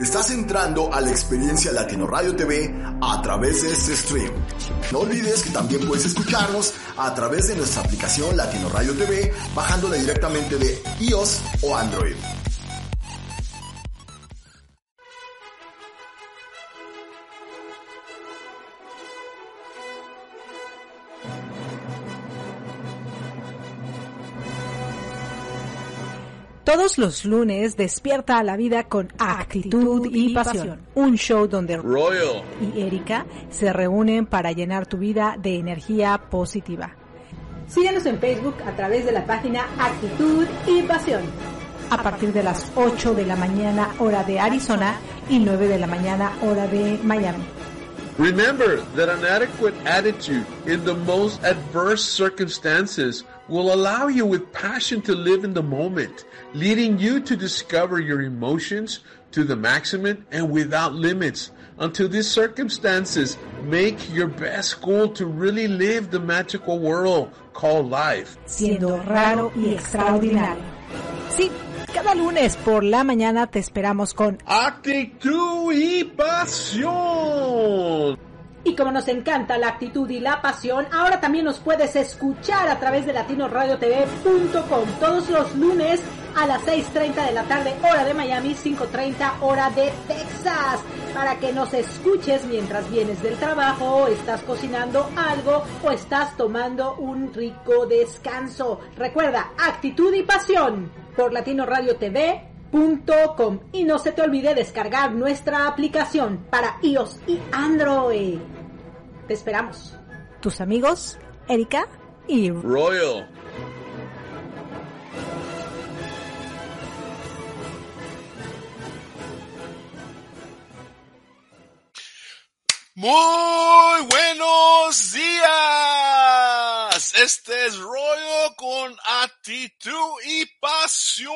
Estás entrando a la experiencia Latino Radio TV a través de este stream. No olvides que también puedes escucharnos a través de nuestra aplicación Latino Radio TV bajándola directamente de iOS o Android. Todos los lunes despierta a la vida con actitud y pasión. Un show donde Royal y Erika se reúnen para llenar tu vida de energía positiva. Síguenos en Facebook a través de la página Actitud y Pasión. A partir de las 8 de la mañana hora de Arizona y 9 de la mañana hora de Miami. Remember that an adequate attitude in the most adverse circumstances will allow you with passion to live in the moment, leading you to discover your emotions to the maximum and without limits until these circumstances make your best goal to really live the magical world called life. Siendo raro y extraordinario. Sí, cada lunes por la mañana te esperamos con Actitud y pasión. Y como nos encanta la actitud y la pasión, ahora también nos puedes escuchar a través de latinoradiotv.com todos los lunes a las 6.30 de la tarde, hora de Miami, 5.30 hora de Texas, para que nos escuches mientras vienes del trabajo, estás cocinando algo o estás tomando un rico descanso. Recuerda, actitud y pasión por latinoradiotv.com y no se te olvide descargar nuestra aplicación para iOS y Android. Te esperamos. tus amigos Erika y Royal. Muy buenos días. Este es Rollo con actitud y pasión.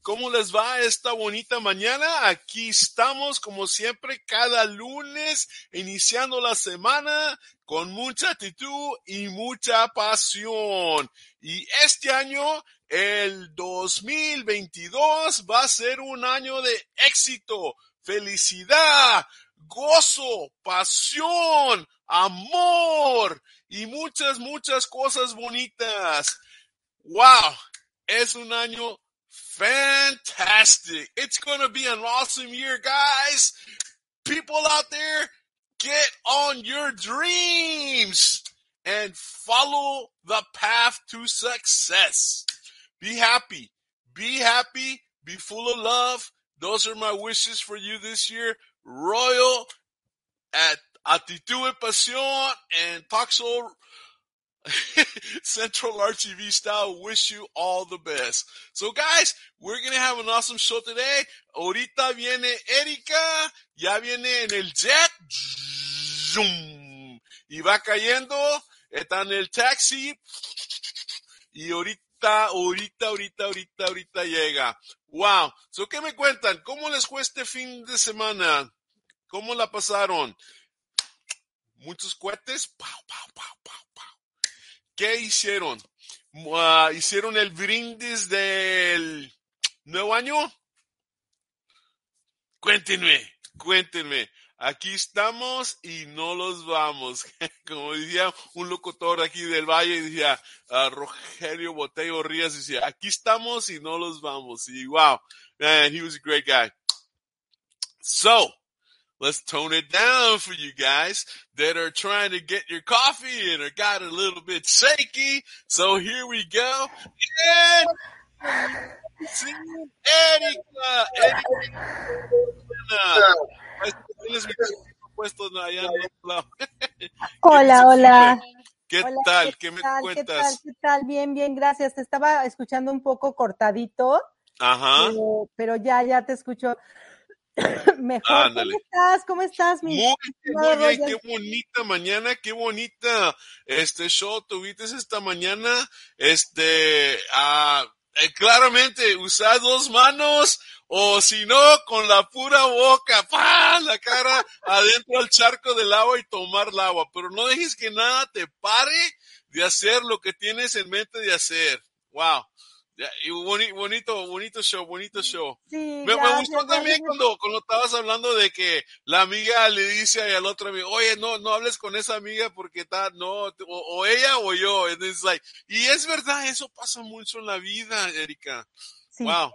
¿Cómo les va esta bonita mañana? Aquí estamos como siempre cada lunes iniciando la semana con mucha actitud y mucha pasión. Y este año, el 2022, va a ser un año de éxito, felicidad, gozo, pasión, amor y muchas, muchas cosas bonitas. Wow, es un año fantastic. It's going to be an awesome year, guys. People out there, get on your dreams and follow the path to success. Be happy. Be happy. Be full of love. Those are my wishes for you this year. Royal at Actitud y Pasión and Toxo Central RTV style wish you all the best. So guys, we're going to have an awesome show today. Ahorita viene Erika, ya viene en el jet. Zoom. Y va cayendo, está en el taxi. Y ahorita, ahorita, ahorita, ahorita, ahorita llega. Wow. So, ¿qué me cuentan? ¿Cómo les fue este fin de semana? ¿Cómo la pasaron? ¿Muchos cohetes? Pau, pau, pau. ¿Qué hicieron? ¿Hicieron el brindis del nuevo año? Cuéntenme, cuéntenme. Aquí estamos y no los vamos. Como decía un locutor aquí del Valle, decía uh, Rogelio Botello Rías, decía, aquí estamos y no los vamos. Y wow, man, he was a great guy. So, let's tone it down for you guys that are trying to get your coffee and are got a little bit shaky. So here we go. And Erika, Erika. Hola, hola. ¿Qué Hola, tal? ¿Qué me tal? ¿Qué tal? cuentas? ¿Qué tal? Bien, bien, gracias. Te estaba escuchando un poco cortadito, Ajá. pero, pero ya, ya te escucho Mejor. Ándale. ¿Cómo estás? ¿Cómo estás, mi Muy, muy bien, qué bonita mañana, qué bonita este show tuviste esta mañana. Este, ah, eh, claramente, usar dos manos o si no, con la pura boca, ¡pa! la cara adentro al charco del agua y tomar el agua. Pero no dejes que nada te pare de hacer lo que tienes en mente de hacer. Wow. Y boni- bonito, bonito show, bonito show. Sí, Me, me gustó también cuando, cuando estabas hablando de que la amiga le dice al otro amigo, oye, no, no hables con esa amiga porque está, no, o, o ella o yo. Like- y es verdad, eso pasa mucho en la vida, Erika. Sí, Wow.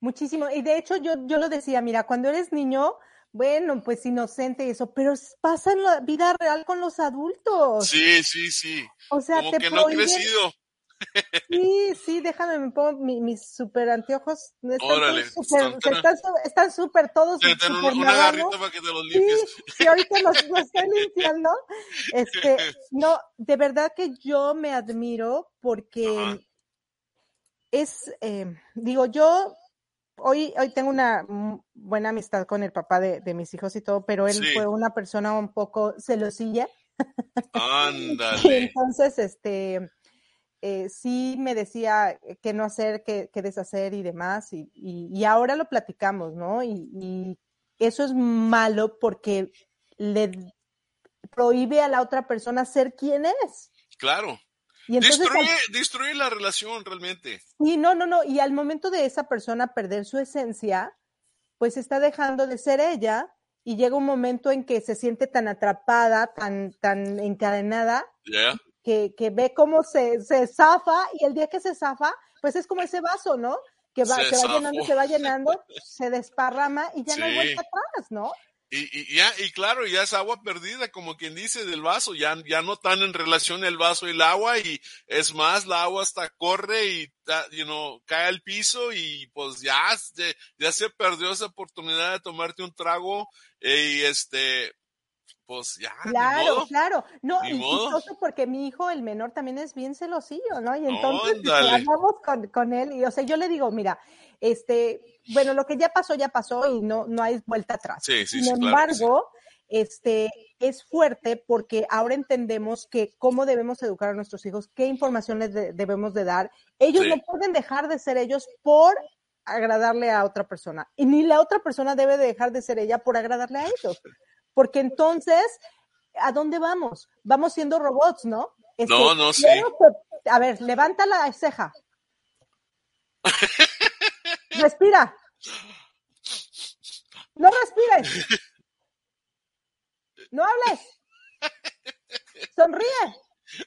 muchísimo. Y de hecho, yo, yo lo decía, mira, cuando eres niño, bueno, pues inocente y eso, pero pasa en la vida real con los adultos. Sí, sí, sí. O sea, Como te que no he prohíben- crecido. Sí, sí, déjame, me pongo mi- mis super anteojos. Están Órale, súper, están súper todos. Una, garrita para que te los Sí, limpies. sí, ahorita los, los estoy limpiando. Este, no, de verdad que yo me admiro porque Ajá. es, eh, digo, yo hoy, hoy tengo una buena amistad con el papá de, de mis hijos y todo, pero él Sí. fue una persona un poco celosilla. Y Ándale. entonces, este, eh, sí me decía qué no hacer, qué, qué deshacer y demás, y, y, y ahora lo platicamos, ¿no? Y, y eso es malo porque le prohíbe a la otra persona ser quien es. Claro. Y entonces, al- Destruye, destruye la relación realmente. sí, no, no, no, y al momento de esa persona perder su esencia, pues está dejando de ser ella y llega un momento en que se siente tan atrapada, tan, tan encadenada, ¿Ya? Que, que ve cómo se, se zafa y el día que se zafa, pues es como ese vaso, ¿no? Que va, Se se va llenando, se va llenando, se desparrama y ya no hay vuelta atrás, ¿no? Y, y, ya, y claro, ya es agua perdida, como quien dice, del vaso. Ya, ya no están en relación el vaso y el agua. Y es más, la agua hasta corre y, you know, cae al piso y pues ya, se- ya se perdió esa oportunidad de tomarte un trago. eh, y este, pues ya, ni Claro, modo. claro. No, Ni y modo. porque mi hijo, el menor, también es bien celosillo, ¿no? Y entonces hablamos con, con él y, o sea, yo le digo, mira, este, bueno, lo que ya pasó, ya pasó y no, no hay vuelta atrás. Sí, sí, Sin sí, claro embargo, este, es fuerte porque ahora entendemos que cómo debemos educar a nuestros hijos, qué información les de- debemos de dar. Ellos Sí. no pueden dejar de ser ellos por agradarle a otra persona. Y ni la otra persona debe de dejar de ser ella por agradarle a ellos. Porque entonces, ¿a dónde vamos? Vamos siendo robots, ¿no? Este, No, no, que- a ver, levanta la ceja. Respira. No respires. No hables. Sonríe.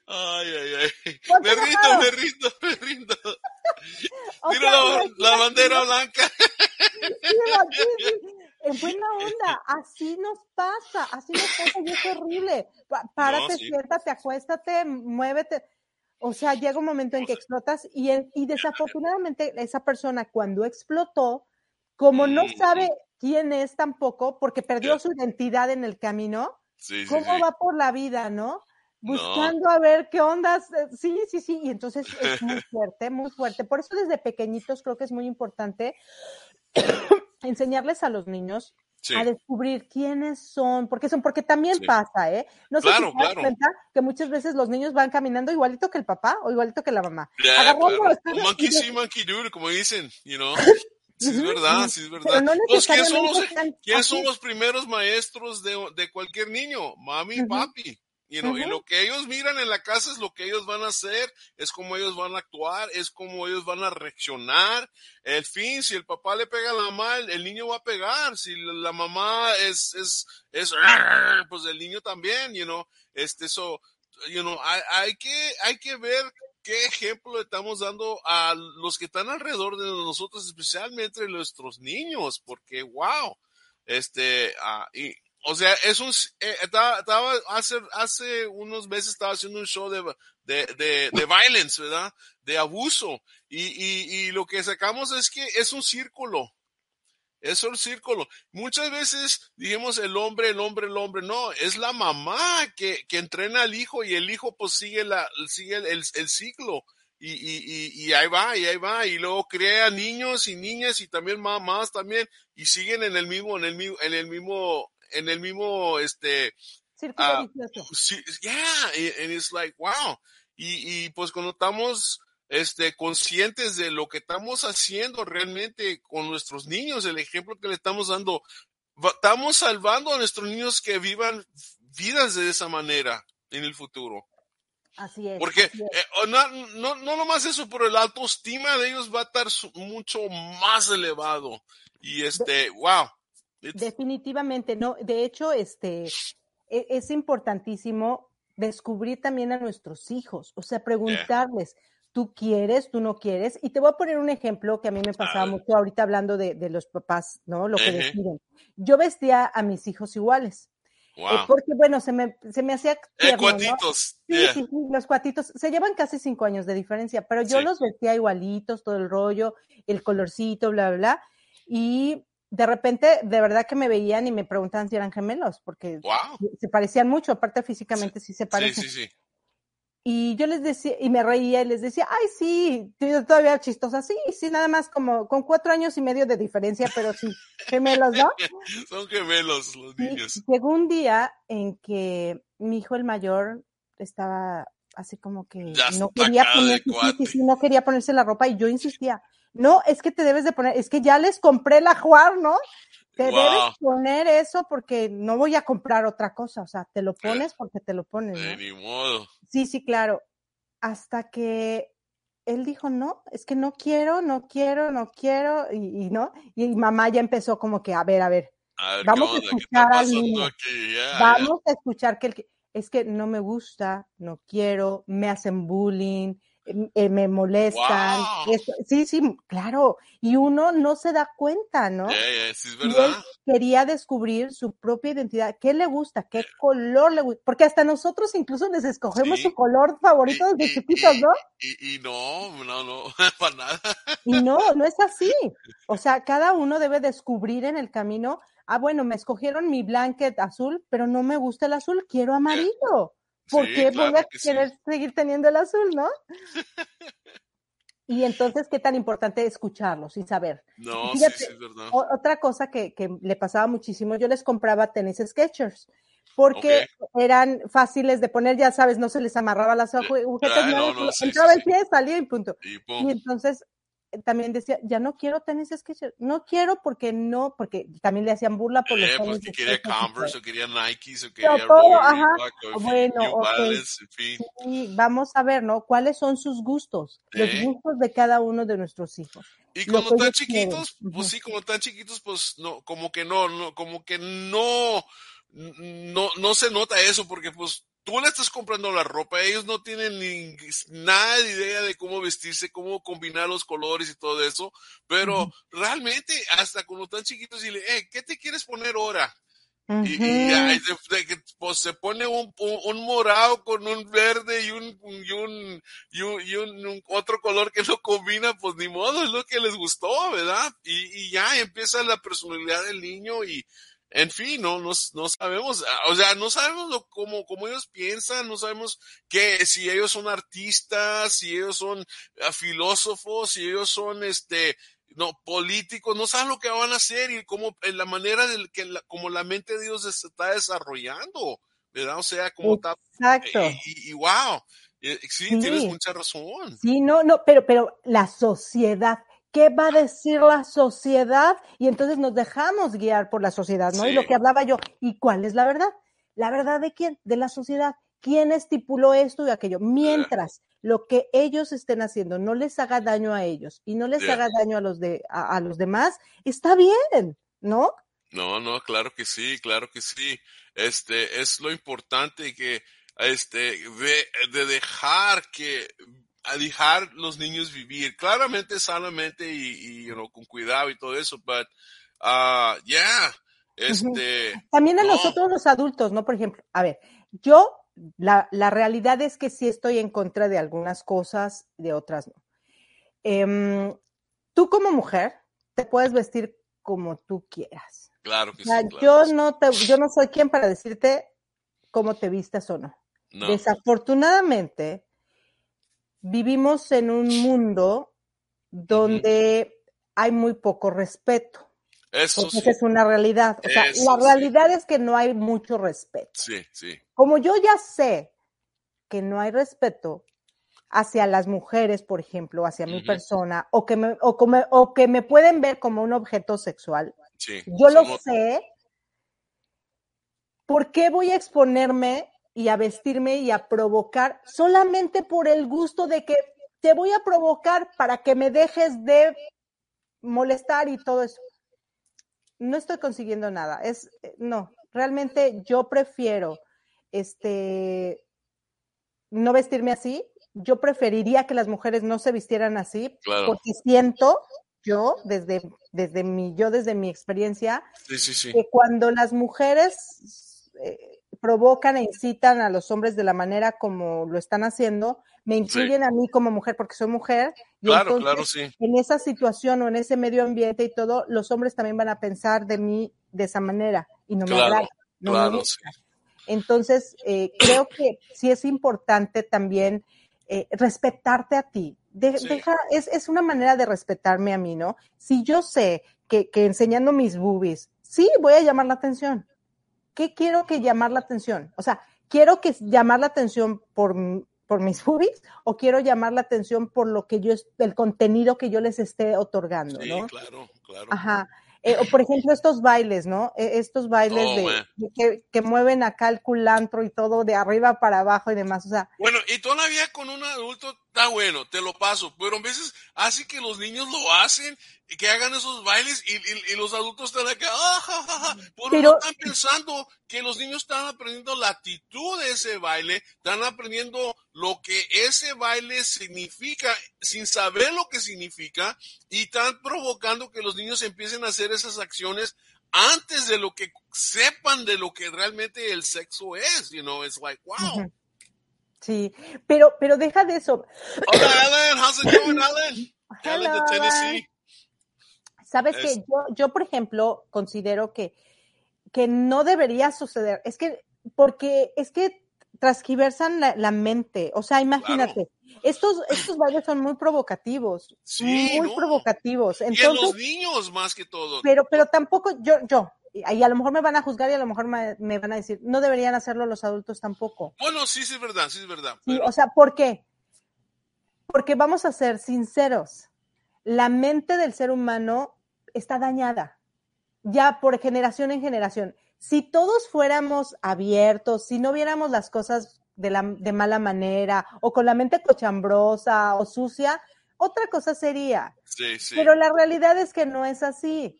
Ay, ay, ay. Me rindo, me rindo, me rindo. Mira sea, la, la bandera blanca. En buena onda, así nos pasa, así nos pasa y es horrible. Párate, sí. siéntate, acuéstate, muévete. O sea, llega un momento en que explotas y, en- y desafortunadamente esa persona cuando explotó, como no Mm. sabe quién es tampoco, porque perdió su identidad en el camino, Sí, sí, ¿cómo va por la vida, no? No. Buscando a ver qué ondas. Sí, sí, sí. Y entonces es muy fuerte, muy fuerte. Por eso desde pequeñitos creo que es muy importante enseñarles a los niños Sí. a descubrir quiénes son, porque son, porque también Sí. pasa, ¿eh? No sé Claro, si te das claro. cuenta que muchas veces los niños van caminando igualito que el papá o igualito que la mamá. Agarrando claro. Monkey y see, monkey do, como dicen, you know. Sí, es verdad, sí, es verdad. no Pues, ¿quién son los, así. son los primeros maestros de, de cualquier niño? Mami y Ujú. papi. You know, Y lo que ellos miran en la casa es lo que ellos van a hacer, es como ellos van a actuar, es como ellos van a reaccionar. El fin, si el papá le pega a la mamá, el, niño va a pegar. Si la, mamá es, es, es, pues el niño también, you know. Este, eso, you know, hay, hay que, hay que ver qué ejemplo estamos dando a los que están alrededor de nosotros, especialmente nuestros niños, porque wow, este, ah, y, o sea, es un, eh, estaba, estaba hace, hace unos meses estaba haciendo un show de, de, de, de violence, ¿verdad? De abuso. Y, y, y lo que sacamos es que es un círculo. Es un círculo. Muchas veces dijimos el hombre, el hombre, el hombre. No, es la mamá que, que entrena al hijo y el hijo pues sigue la, sigue el, el, el ciclo. y, y, y, ahí va, y ahí va, y luego crea niños y niñas y también mamás también, y siguen en el mismo, en el mismo, en el mismo, en el mismo, este, Círculo uh, vicioso. sí, yeah, and it's like, wow, y, y pues cuando estamos, este, conscientes de lo que estamos haciendo realmente con nuestros niños, el ejemplo que le estamos dando, estamos salvando a nuestros niños que vivan vidas de esa manera en el futuro. Así es. Porque así es. eh, no, no, no nomás eso, pero la autoestima de ellos va a estar mucho más elevado. Y este, wow. It's- Definitivamente, no. De hecho, este e- es importantísimo descubrir también a nuestros hijos, o sea, preguntarles, ¿tú quieres, tú no quieres? Y te voy a poner un ejemplo que a mí me pasaba mucho ahorita hablando de, de los papás, ¿no? Lo que Ejé. deciden. Yo vestía a mis hijos iguales, eh, porque bueno, se me, se me hacía Eh, tierno, ¿no? cuatitos. Sí, yeah. sí, sí, los cuatitos se llevan casi cinco años de diferencia, pero yo Sí. los vestía igualitos, todo el rollo, el colorcito, bla, bla, bla. Y de repente, de verdad que me veían y me preguntaban si eran gemelos, porque Wow. se parecían mucho, aparte físicamente sí se parecen. sí, sí. Y yo les decía, y me reía y les decía, ay, sí, todavía chistosa, sí, sí, nada más como con cuatro años y medio de diferencia, pero sí, gemelos, ¿no? Son gemelos los Y niños. llegó un día en que mi hijo el mayor estaba así como que Ya no quería ponerse, no quería ponerse la ropa y yo insistía, no, es que te debes de poner, es que ya les compré la Juar, ¿no? Te Wow. debes poner eso porque no voy a comprar otra cosa, o sea, te lo Eh, pones porque te lo pones, De ¿no? ni modo. Sí, sí, claro. Hasta que él dijo, no, es que no quiero, no quiero, no quiero, y, y no. Y mamá ya empezó como que, a ver, a ver, A ver, Vamos a ¿qué onda? ¿Qué está escuchar al niño. aquí? Ya, ya. vamos a escuchar que el es que no me gusta, no quiero, me hacen bullying, eh, me molestan. Wow. sí, sí, claro. Y uno no se da cuenta, ¿no? Sí es Y él verdad. quería descubrir su propia identidad, qué le gusta, qué color le gusta, porque hasta nosotros incluso les escogemos Sí. su color favorito Y- desde y- chiquitos, ¿no? Y, y no, no, no, para nada. Y no, no es así. O sea, cada uno debe descubrir en el camino, ah, bueno, me escogieron mi blanket azul, pero no me gusta el azul, quiero amarillo. ¿Por Sí, qué claro voy a sí. querer seguir teniendo el azul, no? Y entonces, ¿qué tan importante escucharlos y saber? No, sí, Fíjate, sí es verdad. Otra cosa que, que le pasaba muchísimo, yo les compraba tenis Skechers porque eran fáciles de poner, ya sabes, no se les amarraba las agujetas, ah, no, no, entraba el pie, salía y punto. Y Y entonces también decía, ya no quiero tenis Skechers, no quiero porque no, porque también le hacían burla por los Eh, tenis porque quería. Converse, o quería Nikes, o quería todo, ajá. O Bueno, New ok. Balance, en fin. Y vamos a ver, ¿no? ¿Cuáles son sus gustos? Los Eh. gustos de cada uno de nuestros hijos. Y que están quieren. chiquitos, pues sí, como están chiquitos, pues no, como que no, no, como que no, no, no se nota eso, porque pues tú le estás comprando la ropa, ellos no tienen ni nada de idea de cómo vestirse, cómo combinar los colores y todo eso, pero Ujú. realmente hasta cuando están chiquitos y le, eh, ¿qué te quieres poner ahora? Y, Ujú. y y de- de pues, se pone un, un, un morado con un verde y un, y un, y un, y un otro color que no combina, pues ni modo, es lo que les gustó, ¿verdad? Y, y ya empieza la personalidad del niño y, en fin, no, no, no sabemos, o sea, no sabemos lo, cómo, cómo ellos piensan, no sabemos que si ellos son artistas, si ellos son ah, filósofos, si ellos son, este, no, políticos, no saben lo que van a hacer y cómo, en la manera del que la, como la mente de Dios se está desarrollando, ¿verdad? O sea, como está, Exacto. y, y- y wow, eh, sí, tienes Sí. mucha razón. Sí, no, no, pero, pero la sociedad, ¿qué va a decir la sociedad? Y entonces nos dejamos guiar por la sociedad, ¿no? Y lo que hablaba yo, ¿y cuál es la verdad? ¿La verdad de quién? De la sociedad. ¿Quién estipuló esto y aquello? Mientras lo que ellos estén haciendo no les haga daño a ellos y no les Yeah. haga daño a los de a, a los demás, está bien, ¿no? No, no, claro que sí, claro que sí. Este, es lo importante que, este, de, de dejar que, a dejar los niños vivir, claramente, sanamente y, y you know, con cuidado y todo eso, but, ah, yeah, este, También a No. nosotros los adultos, ¿no? Por ejemplo, a ver, yo, la, la realidad es que sí estoy en contra de algunas cosas, de otras no. Em, tú como mujer te puedes vestir como tú quieras. claro que O sea, sí, claro yo que no te, yo no soy quien para decirte cómo te vistas o no. No, Desafortunadamente, vivimos en un mundo donde hay muy poco respeto. Eso sí. es una realidad. O sea, Eso la sí. realidad es que no hay mucho respeto. Sí, sí. Como yo ya sé que no hay respeto hacia las mujeres, por ejemplo, hacia mi persona, o que, me, o, que me pueden ver como un objeto sexual, sí. yo lo sé, ¿por qué voy a exponerme y a vestirme y a provocar solamente por el gusto de que te voy a provocar para que me dejes de molestar y todo eso? No estoy consiguiendo nada. Es eh, no, realmente yo prefiero este no vestirme así. Yo preferiría que las mujeres no se vistieran así Claro. porque siento yo desde desde mi yo desde mi experiencia Sí, sí, sí. que cuando las mujeres eh, provocan e incitan a los hombres de la manera como lo están haciendo, me incluyen a mí como mujer porque soy mujer. Y Claro, entonces, claro, sí. en esa situación o en ese medio ambiente y todo, los hombres también van a pensar de mí de esa manera y no me agrada. no me Claro, gusta. sí. Entonces, eh, creo que sí es importante también eh, respetarte a ti. De- Sí. deja, es, es una manera de respetarme a mí, ¿no? Si yo sé que, que enseñando mis boobies, sí voy a llamar la atención. ¿Qué quiero que llamar la atención? O sea, ¿quiero que llamar la atención por, por mis boobies o quiero llamar la atención por lo que yo, es- el contenido que yo les esté otorgando, Sí, ¿no? claro, claro. Ajá. Eh, o por ejemplo, estos bailes, ¿no? Eh, estos bailes Oh, de que, que mueven acá el culantro y todo de arriba para abajo y demás. O sea, Bueno, y todavía con un adulto está bueno, te lo paso, pero a veces hace que los niños lo hacen que hagan esos bailes y, y- y los adultos están acá, ah, ja, ja, ja, pero, Pero- no están pensando que los niños están aprendiendo la actitud de ese baile, están aprendiendo lo que ese baile significa sin saber lo que significa y están provocando que los niños empiecen a hacer esas acciones antes de lo que sepan de lo que realmente el sexo es, you know, it's like, wow. Sí. Pero, pero deja de eso. Hola, Alan. How's it going, Alan? De Tennessee. Sabes Es- que yo, yo, por ejemplo, considero que, que no debería suceder. Es que, porque es que transgiversan la, la mente. O sea, imagínate, estos, estos bailes son muy provocativos. Sí, muy no. provocativos. Y en Entonces, los niños más que todo. pero, pero tampoco yo, yo, y a lo mejor me van a juzgar y a lo mejor me, me van a decir, no deberían hacerlo los adultos tampoco. Bueno, sí, sí es verdad, sí es verdad. Pero- o sea, ¿por qué? Porque vamos a ser sinceros. La mente del ser humano está dañada, ya por generación en generación. Si todos fuéramos abiertos, si no viéramos las cosas de, la, de mala manera o con la mente cochambrosa o sucia, otra cosa sería. sí, sí. Pero la realidad es que no es así.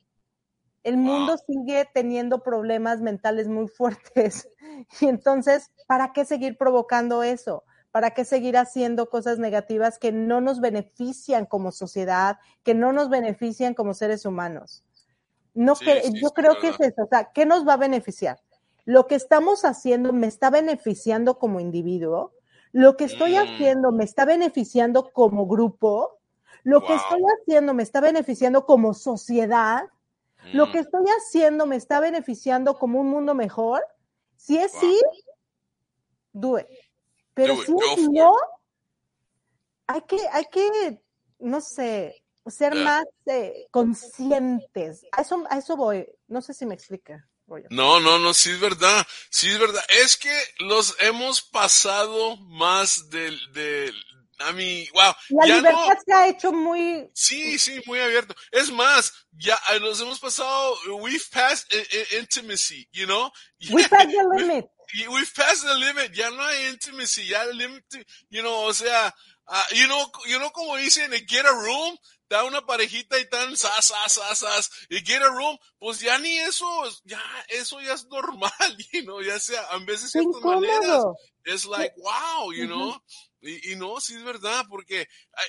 El mundo sigue teniendo problemas mentales muy fuertes. Y entonces, ¿para qué seguir provocando eso? ¿Para qué seguir haciendo cosas negativas que no nos benefician como sociedad, que no nos benefician como seres humanos? No Sí, que, sí, yo creo que es eso. O sea, ¿qué nos va a beneficiar? Lo que estamos haciendo me está beneficiando como individuo. Lo que estoy Mm. haciendo me está beneficiando como grupo. Lo que estoy haciendo me está beneficiando como sociedad. Lo Mm, que estoy haciendo me está beneficiando como un mundo mejor. Si es Wow. sí, do it. Pero Do si es no, hay que, hay que, no sé, ser Yeah. más eh, conscientes. A eso, a eso voy. No sé si me explica. No, no, no, sí es verdad, sí es verdad. Es que los hemos pasado más del, del, a mí, wow, La ya libertad no, se ha hecho muy, sí, sí, muy abierto. Es más, ya eh, nos hemos pasado, we've passed intimacy, you know? we passed the limit. y we've passed the limit, ya no hay intimacy, ya el limit, you know, o sea, ah, you know, you know como dicen, get a room, da una parejita y tan sas, sas, sas, sas, y get a room, pues ya ni eso, ya, eso ya es normal, you know, ya sea, a veces ciertas maneras, es like, wow, you know, y, y no, sí es verdad, porque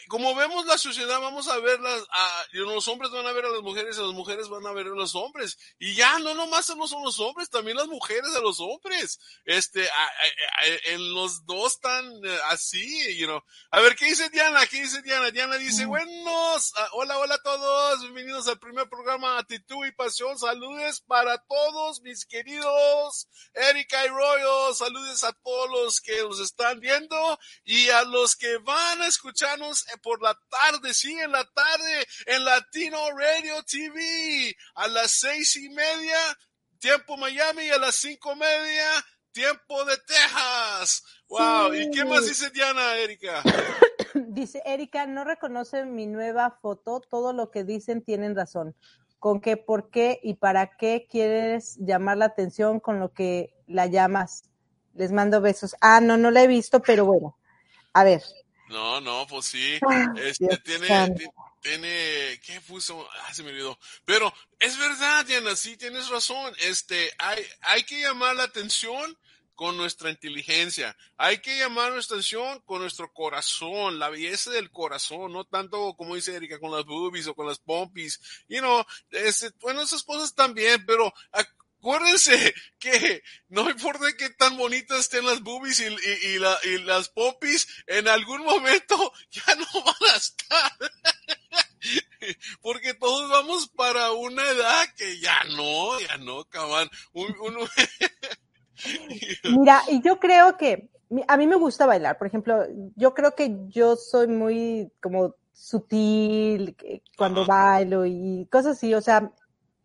como vemos la sociedad, vamos a ver las, a, know, los hombres van a ver a las mujeres y las mujeres van a ver a los hombres. Y ya, no nomás no son los hombres, también las mujeres a los hombres. Este, a- en los dos están eh, así, you know. A ver, ¿qué dice Diana? ¿Qué dice Diana? Diana dice, buenos, ah, hola, hola a todos, bienvenidos al primer programa Actitud y Pasión, saludes para todos mis queridos Erika y Royo, saludes a todos los que nos están viendo y Y a los que van a escucharnos eh, por la tarde, sí, en la tarde, en Latino Radio TV, a las seis y media, tiempo Miami, y a las cinco y media, tiempo de Texas. Wow. ¿Y qué más dice Diana, Erika? Dice Erika, no reconoce mi nueva foto, todo lo que dicen tienen razón. Con qué, por qué y para qué quieres llamar la atención con lo que la llamas. Les mando besos. Ah, no, no la he visto, pero bueno. A ver. No, no, pues sí. Este, tiene, tiene, ¿qué puso? Ah, se me olvidó. Pero es verdad, Diana, sí tienes razón. Este, hay, hay que llamar la atención con nuestra inteligencia. Hay que llamar nuestra atención con nuestro corazón, la belleza del corazón, no tanto como dice Erika con las boobies o con las pompis. You know, este, bueno, esas cosas también, pero acuérdense que no importa que tan bonitas estén las boobies y, y, la, y las pompis, en algún momento ya no van a estar. Porque todos vamos para una edad que ya no, ya no. Un, un, Mira, y yo creo que a mí me gusta bailar, por ejemplo, yo creo que yo soy muy como sutil cuando bailo y cosas así, o sea,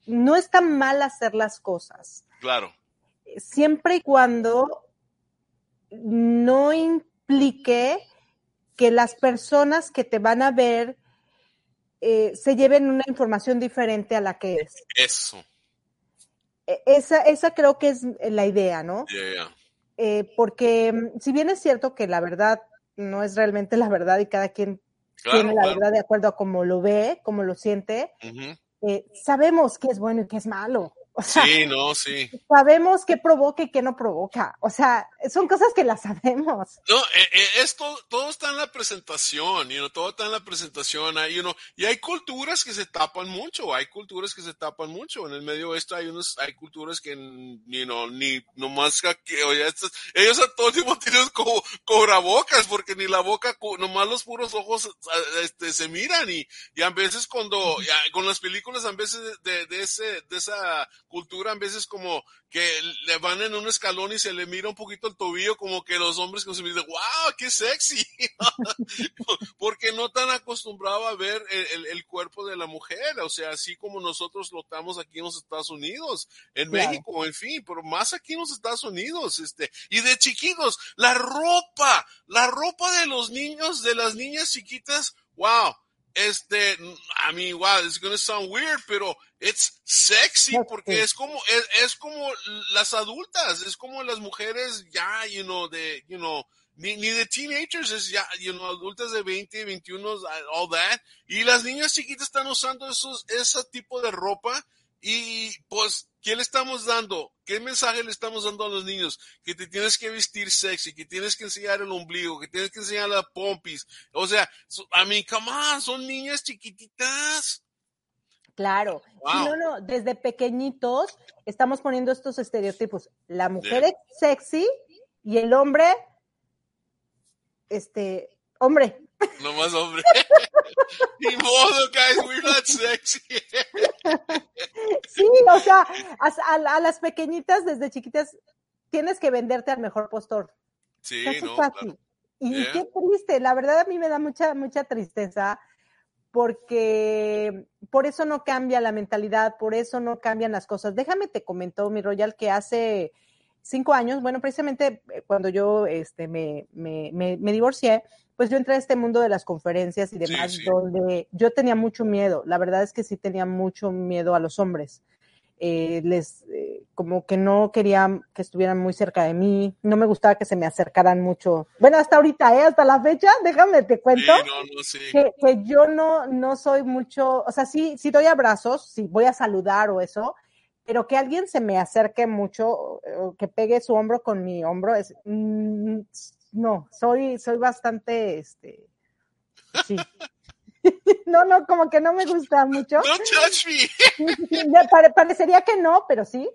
no está mal hacer las cosas. Claro. Siempre y cuando no implique que las personas que te van a ver eh, se lleven una información diferente a la que es. Eso. E, esa, esa creo que es la idea, ¿no? Eh, porque mm, si bien es cierto que la verdad no es realmente la verdad y cada quien tiene la verdad de acuerdo a cómo lo ve, cómo lo siente, eh, sabemos qué es bueno y qué es malo. O sea, sí, no, sí. Sabemos qué provoca y qué no provoca. O sea, son cosas que las sabemos. No, eh, eh, esto, todo está en la presentación, you know, todo está en la presentación, you know, y hay culturas que se tapan mucho, hay culturas que se tapan mucho. En el medio oeste hay unos, hay culturas que, you know, ni nomás que, oye, estos, ellos a todo tiempo tienen como cobrabocas, porque ni la boca, nomás los puros ojos este, se miran y, y a veces cuando, con las películas a veces de, de ese, de esa cultura a veces como que le van en un escalón y se le mira un poquito el tobillo como que los hombres como se dicen, wow, qué sexy, porque no tan acostumbrado a ver el, el, cuerpo de la mujer, o sea, así como nosotros lo estamos aquí en los Estados Unidos, en México, en fin, pero más aquí en los Estados Unidos, este, y de chiquitos, la ropa, la ropa de los niños, de las niñas chiquitas, wow, este, I mean, wow, it's gonna sound weird, pero it's sexy porque es como, es, es, como las adultas, es como las mujeres ya, you know, de, you know, ni, ni de teenagers, es ya, you know, adultas de 20, 21, all that, y las niñas chiquitas están usando esos, ese tipo de ropa, y pues, ¿qué le estamos dando? ¿Qué mensaje le estamos dando a los niños? Que te tienes que vestir sexy, que tienes que enseñar el ombligo, que tienes que enseñar la pompis. O sea, a mí, come on, son niñas chiquititas. Claro. No, no, desde pequeñitos estamos poniendo estos estereotipos. La mujer es sexy y el hombre, este, hombre. No más hombre. Ni modo, guys, we're not sexy. sí, o sea, a, las pequeñitas desde chiquitas tienes que venderte al mejor postor. Sí, no, fácil. Y qué triste, la verdad a mí me da mucha, mucha tristeza porque por eso no cambia la mentalidad, por eso no cambian las cosas. Déjame te comentó mi Royal que hace cinco años, bueno, precisamente eh, cuando yo este, me, me, me, divorcié, pues yo entré a este mundo de las conferencias y demás, donde yo tenía mucho miedo. La verdad es que sí tenía mucho miedo a los hombres. Eh, les, eh, como que no quería que estuvieran muy cerca de mí, no me gustaba que se me acercaran mucho. Bueno, hasta ahorita, ¿eh? hasta la fecha, déjame te cuento que, que, yo no, no soy mucho, o sea, sí, sí doy abrazos, sí voy a saludar o eso, pero que alguien se me acerque mucho, que pegue su hombro con mi hombro, es, mm, no, soy, soy bastante, este, sí. no, no, como que no me gusta mucho. parecería que no, pero sí.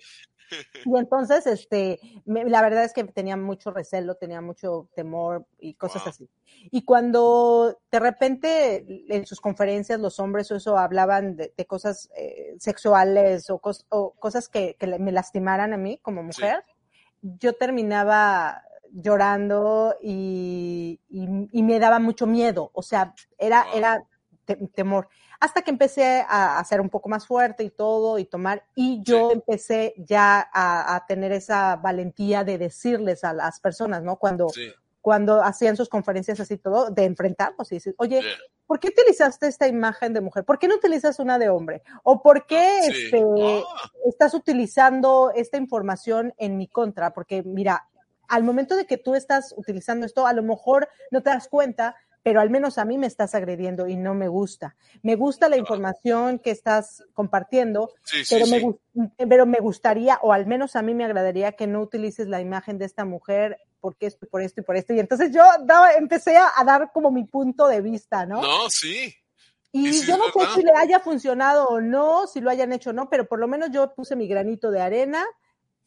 Y entonces, este, la verdad es que tenía mucho recelo, tenía mucho temor y cosas así. Y cuando de repente en sus conferencias los hombres o eso hablaban de, cosas eh, sexuales o, cosas que, me lastimaran a mí como mujer, yo terminaba llorando y, y, y me daba mucho miedo, o sea, era, Wow. era temor. Hasta que empecé a, a ser un poco más fuerte y todo, y tomar, y yo empecé ya a, a tener esa valentía de decirles a las personas, ¿no? Cuando, Sí. cuando hacían sus conferencias así todo, de enfrentarnos y decir, oye. ¿por qué utilizaste esta imagen de mujer? ¿Por qué no utilizas una de hombre? ¿O por qué Sí. este, Ah, estás utilizando esta información en mi contra? Porque mira, al momento de que tú estás utilizando esto, a lo mejor no te das cuenta, pero al menos a mí me estás agrediendo y no me gusta. Me gusta la información que estás compartiendo, sí, sí, pero, me, sí. pero me gustaría, o al menos a mí me agradaría que no utilices la imagen de esta mujer porque esto y por esto y por esto. Y entonces yo daba- empecé a, a dar como mi punto de vista, ¿no? No, sí. Y yo no sé si le haya funcionado o no, si lo hayan hecho o no, pero por lo menos yo puse mi granito de arena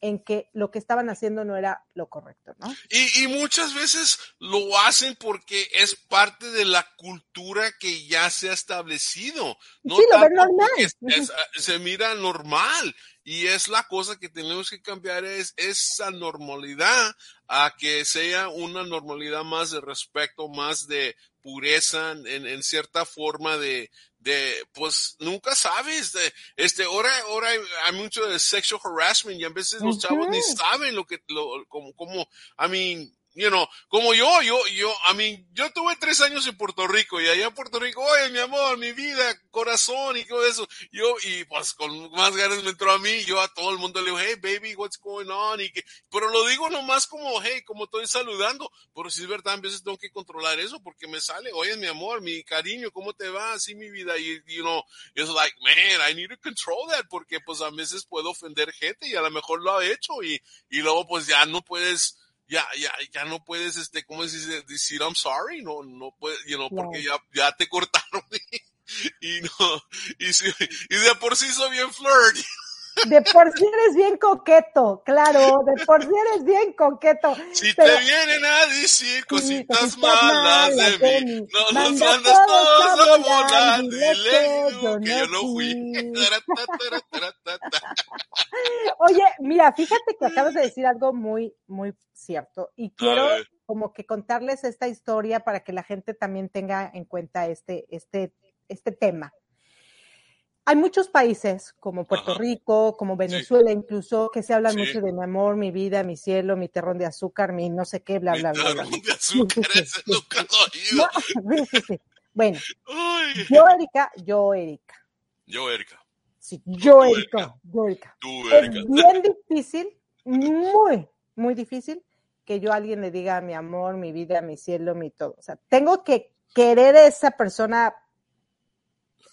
en que lo que estaban haciendo no era lo correcto, ¿no? Y, y muchas veces lo hacen porque es parte de la cultura que ya se ha establecido. No Sí, lo ven normal. es- es- se mira normal. Y es la cosa que tenemos que cambiar, es esa normalidad a que sea una normalidad más de respeto, más de pureza, en, en cierta forma de, de, pues nunca sabes, de, este, ahora, ahora hay, hay mucho de sexual harassment y a veces los chavos ni saben lo que, lo, como, como, I mean, you know, como yo, yo, yo, I mean, yo tuve tres años en Puerto Rico y allá en Puerto Rico, oye, mi amor, mi vida, corazón y todo eso. Yo, y pues con más ganas me entró a mí, yo a todo el mundo le digo, hey, baby, what's going on? Y que, pero lo digo nomás como, hey, como estoy saludando, pero si es verdad, a veces tengo que controlar eso porque me sale, oye, mi amor, mi cariño, ¿cómo te va? Así mi vida. Y, you know, it's like, man, I need to control that porque pues a veces puedo ofender gente y a lo mejor lo ha hecho y, y luego pues ya no puedes, ya, ya, ya no puedes, este, ¿cómo se dice? Decir I'm sorry, no, no puedes, you know, porque ya, ya te cortaron y, y no, y, si- y de por sí soy bien flirt. De por sí eres bien coqueto, claro, de por sí eres bien coqueto. Si Pero- te vienen a decir cositas cositas malas malas de mí, mí, no los manda mandas todos a volar, dile que yo que no yo no fui. Oye, mira, fíjate que acabas de decir algo muy, muy cierto. Y quiero como que contarles esta historia para que la gente también tenga en cuenta este, este, este tema. Hay muchos países, como Puerto Ajá. Rico, como Venezuela incluso, que se hablan Sí. mucho de mi amor, mi vida, mi cielo, mi terrón de azúcar, mi no sé qué, bla, Mi bla, bla. bla. terrón de azúcar, ese nunca lo he oído. No. Bueno, yo, Erika, yo, Erika. Yo, Erika. Sí, yo, tú, Erika, Erika. yo, Erika. Tú, Es bien difícil, muy, muy difícil que yo a alguien le diga mi amor, mi vida, mi cielo, mi todo. O sea, tengo que querer a esa persona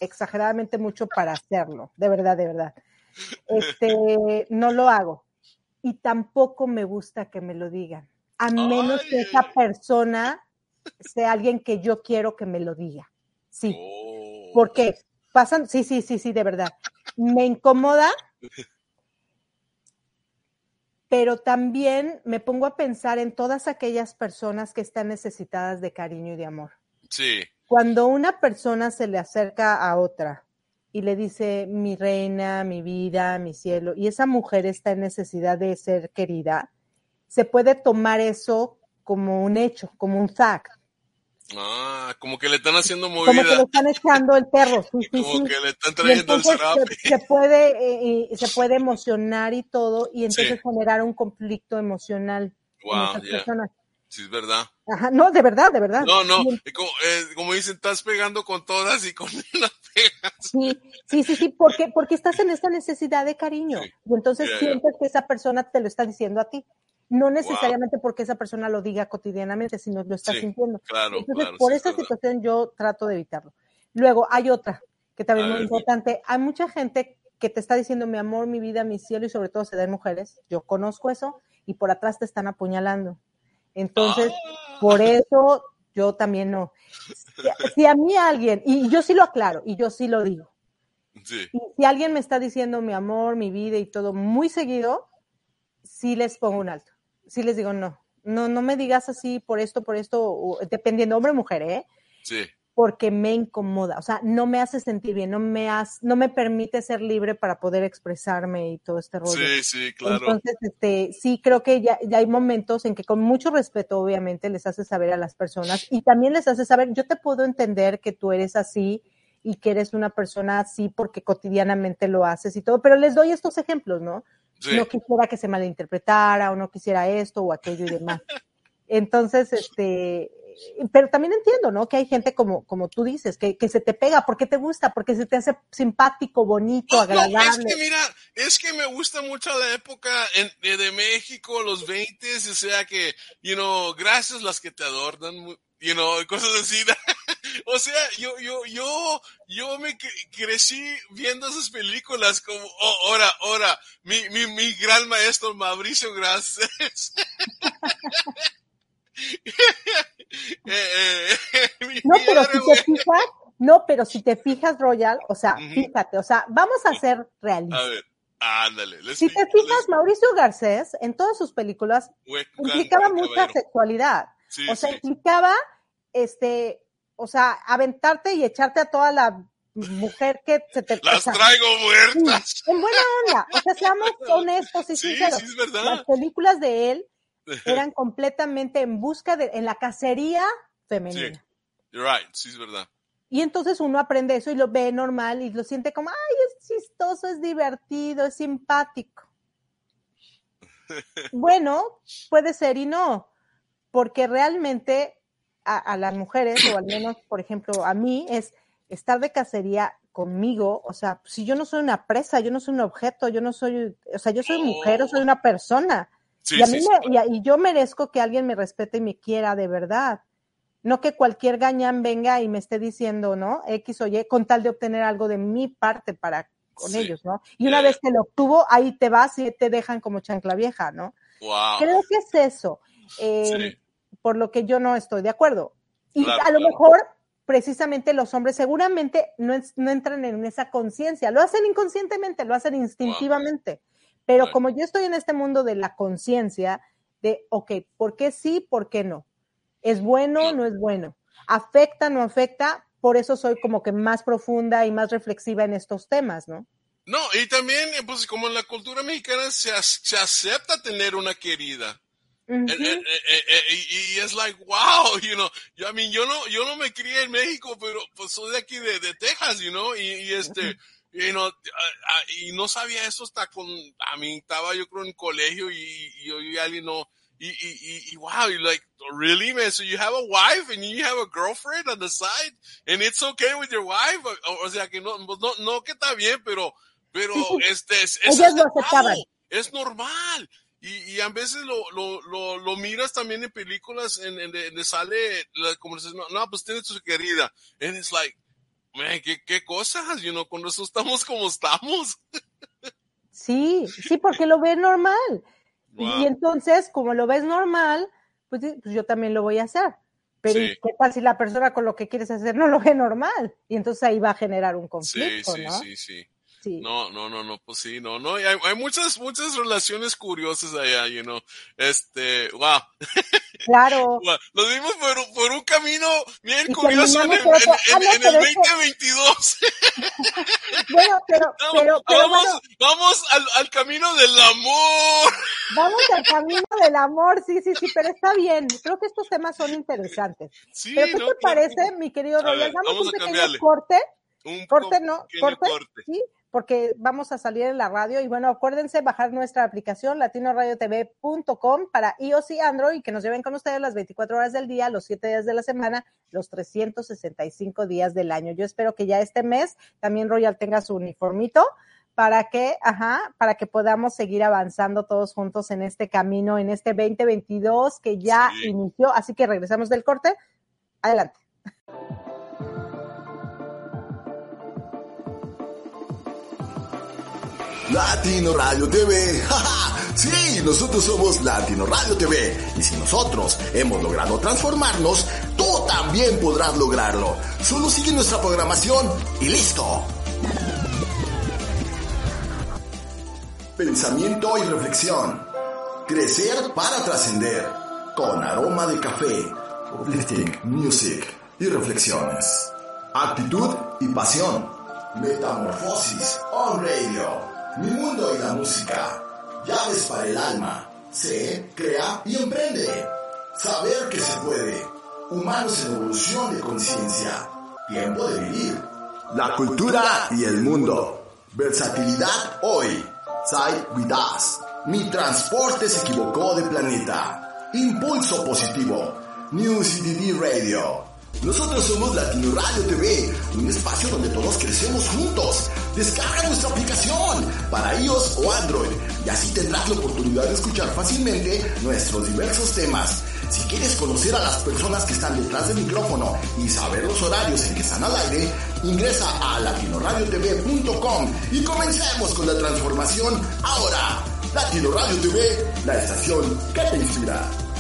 exageradamente mucho para hacerlo, de verdad, de verdad. Este, no lo hago. Y tampoco me gusta que me lo digan, a menos que esa persona sea alguien que yo quiero que me lo diga. Sí. Oh. Porque pasan, sí, sí, sí, sí, de verdad. Me incomoda, pero también me pongo a pensar en todas aquellas personas que están necesitadas de cariño y de amor. Sí. Cuando una persona se le acerca a otra y le dice mi reina, mi vida, mi cielo, y esa mujer está en necesidad de ser querida, se puede tomar eso como un hecho, como un fact, Ah, como que le están haciendo como que le movida. están echando el perro. Sí, sí, Como sí. que le están trayendo el zarape. se, se puede eh, se puede emocionar y todo y entonces generar un conflicto emocional en Wow, esas yeah. personas. Sí, es verdad. Ajá, no, de verdad, de verdad. No, no, como, eh, como dicen, estás pegando con todas y con una pegas. Sí, sí, sí, sí, porque, porque estás en esa necesidad de cariño. Sí. Y entonces sientes que esa persona te lo está diciendo a ti. No necesariamente porque esa persona lo diga cotidianamente, sino lo está Sí, sintiendo. Claro, Entonces, claro. por sí, es esa verdad. situación yo trato de evitarlo. Luego, hay otra que también es muy importante. Hay mucha gente que te está diciendo mi amor, mi vida, mi cielo, y sobre todo se den mujeres. Yo conozco eso, y por atrás te están apuñalando. Entonces, Ah. por eso yo también no. Si, si a mí alguien, y yo sí lo aclaro, y yo sí lo digo, Sí. y si alguien me está diciendo mi amor, mi vida y todo muy seguido, sí les pongo un alto. Sí les digo, no, no, no me digas así por esto, por esto, o- dependiendo hombre o mujer, ¿eh? Sí. Porque me incomoda, o sea, no me hace sentir bien, no me hace, no me permite ser libre para poder expresarme y todo este rollo. Sí, sí, claro. Entonces, este, sí creo que ya, ya hay momentos en que con mucho respeto, obviamente, les hace saber a las personas y también les hace saber, yo te puedo entender que tú eres así y que eres una persona así porque cotidianamente lo haces y todo, pero les doy estos ejemplos, ¿no? Sí. No quisiera que se malinterpretara o no quisiera esto o aquello y demás. Entonces, este, pero también entiendo, ¿no? Que hay gente como, como tú dices, que, que se te pega porque te gusta, porque se te hace simpático, bonito, No, agradable. no, es que mira, es que me gusta mucho la época en- de, de México, los 20, o sea que, you know, gracias las que te adornan, you know, cosas así. o sea, yo, yo, yo, yo me cre- crecí viendo esas películas como, oh, ahora, ahora, mi, mi, mi gran maestro Mauricio Gracias. Eh, eh, No, pero si te fijas, no, pero si te fijas, Royal, o sea, fíjate, o sea, vamos a ser A realistas. ver, ándale. Si te fijas, Mauricio Garcés, en todas sus películas, implicaba caballero. mucha sexualidad. Sí, O sea, sí. implicaba, este, o sea, aventarte y echarte a toda la mujer que se te... o Las sea, traigo sí, muertas. en buena onda. O sea, seamos honestos y Sí, sinceros. sí, es verdad. Las películas de él eran completamente en busca de, en la cacería femenina. You're right, sí, es verdad. Y entonces uno aprende eso y lo ve normal y lo siente como, ay, es chistoso, es divertido, es simpático. Bueno, puede ser y no, porque realmente a, a las mujeres, o al menos, por ejemplo, a mí, es estar de cacería conmigo, o sea, si yo no soy una presa, yo no soy un objeto, yo no soy, o sea, yo soy mujer o soy una persona. Sí, y, a mí sí. me- y yo merezco que alguien me respete y me quiera de verdad. No que cualquier gañán venga y me esté diciendo, ¿no? X o Y, con tal de obtener algo de mi parte para con ellos, ¿no? Y una Ya, vez que lo obtuvo, ahí te vas y te dejan como chancla vieja, ¿no? Wow. Creo que es eso, eh, por lo que yo no estoy de acuerdo. Y Claro, a lo claro. mejor, precisamente los hombres seguramente no, es- no entran en esa conciencia, lo hacen inconscientemente, lo hacen instintivamente. Pero Claro. como yo estoy en este mundo de la conciencia, de, ok, ¿por qué sí, por qué no? ¿Es bueno, no es bueno? ¿Afecta, no afecta? Por eso soy como que más profunda y más reflexiva en estos temas, ¿no? No, y también, pues como en la cultura mexicana se, se acepta tener una querida. Ujú. Eh, eh, eh, eh, y, es like, wow, you know, yo, I mean, yo no, yo no me crié en México, pero pues soy de aquí de, de Texas, you know, y, y este, you know, ah, ah, y no sabía eso hasta con, a mí estaba yo creo en colegio y, y yo y alguien no, y, y, y, y wow, like, really, man, so you have a wife and you have a girlfriend on the side and it's okay with your wife, o, o sea que no, pues, no, no que está bien, pero, pero este, es, es aceptaban. es normal. Y, y a veces lo, lo, lo, lo miras también en películas en, en de, de sale la conversación, no, no, pues tienes tu querida. And it's like, man, qué, qué cosas, you know, con eso estamos como estamos. Sí, sí, porque lo ves normal. Wow. Y entonces, como lo ves normal, pues, pues yo también lo voy a hacer. Pero ¿y Sí. ¿qué tal si la persona con lo que quieres hacer no lo ve normal? Y entonces ahí va a generar un Sí, conflicto, sí, ¿no? sí, sí. Sí. No, no, no, no, pues sí, no, no, y hay, hay muchas, muchas relaciones curiosas allá, you know, este, wow, Claro. Nos vimos por, un- por un camino bien curioso en otro- en- Ah, no, en el pero es que- 2022. Bueno, pero, Vamos, pero, pero vamos, bueno, vamos al, al camino del amor. vamos al camino del amor, sí, sí, sí, pero está bien. Creo que estos temas son interesantes. Sí, Pero ¿qué ¿no? te parece, mi querido Royal? Vamos, vamos un pequeño corte. Un Corte, co- ¿no? Corte, corte. sí, porque vamos a salir en la radio y bueno, acuérdense bajar nuestra aplicación latinoradiotv.com para iOS y Android y que nos lleven con ustedes las 24 horas del día, los 7 días de la semana, los 365 días del año. Yo espero que ya este mes también Royal tenga su uniformito para que, ajá, para que podamos seguir avanzando todos juntos en este camino, en este 2022 que ya Sí. inició. Así que regresamos del corte. Adelante. Latino Radio TV. ¡Ja, ja! Sí, nosotros somos Latino Radio TV. Y si nosotros hemos logrado transformarnos, tú también podrás lograrlo. Solo sigue nuestra programación y listo. Pensamiento y reflexión. Crecer para trascender. Con aroma de café. Uplifting Music. y reflexiones. Actitud y pasión. Metamorfosis on Radio. Mi mundo y la música. Llaves para el alma. Sé, crea y emprende. Saber que se puede. Humanos en evolución de conciencia. Tiempo de vivir. La cultura y el mundo. Versatilidad hoy. Sai Vidas. Mi transporte se equivocó de planeta. Impulso positivo. New CDD Radio. Nosotros somos Latino Radio TV, un espacio donde todos crecemos juntos. Descarga nuestra aplicación para iOS o Android y así tendrás la oportunidad de escuchar fácilmente nuestros diversos temas. Si quieres conocer a las personas que están detrás del micrófono y saber los horarios en que están al aire, ingresa a latinoradiotv.com y comencemos con la transformación ahora. Latino Radio TV, la estación que te inspira.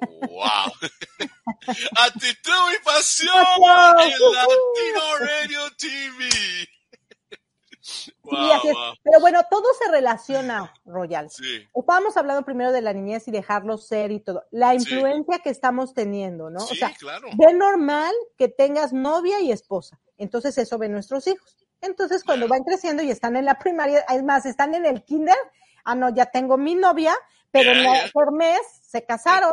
Wow. Actitud y pasión en Latino Radio TV. Wow, sí, así es. wow. Pero bueno, todo se relaciona, Royal. Sí, Estábamos hablando primero de la niñez y dejarlo ser y todo. La Sí. influencia que estamos teniendo, ¿no? sí, o sea, claro. ve normal que tengas novia y esposa. Entonces eso ven nuestros hijos. Entonces cuando van creciendo y están en la primaria, es más, están en el kinder, ah, no, ya tengo mi novia, pero no, por mes se casaron.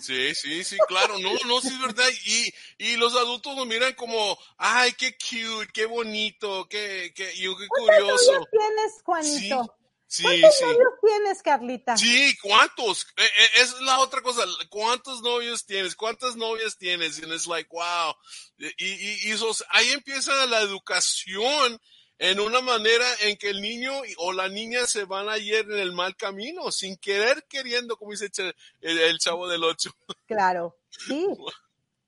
Sí, sí, sí, claro. No, no, sí es verdad. Y, y los adultos lo miran como, ay, qué cute, qué bonito, qué, qué, y yo, qué ¿Cuántos curioso. novios tienes, Juanito? Sí, ¿Cuántos sí. novios tienes, Carlita? Sí, ¿cuántos? Eh, eh, es la otra cosa. ¿Cuántos novios tienes? ¿Cuántas novias tienes? Y es like, wow. Y, y, y esos- ahí empieza la educación en una manera en que el niño o la niña se van a ir en el mal camino, sin querer queriendo, como dice el, el chavo del ocho. Claro, sí.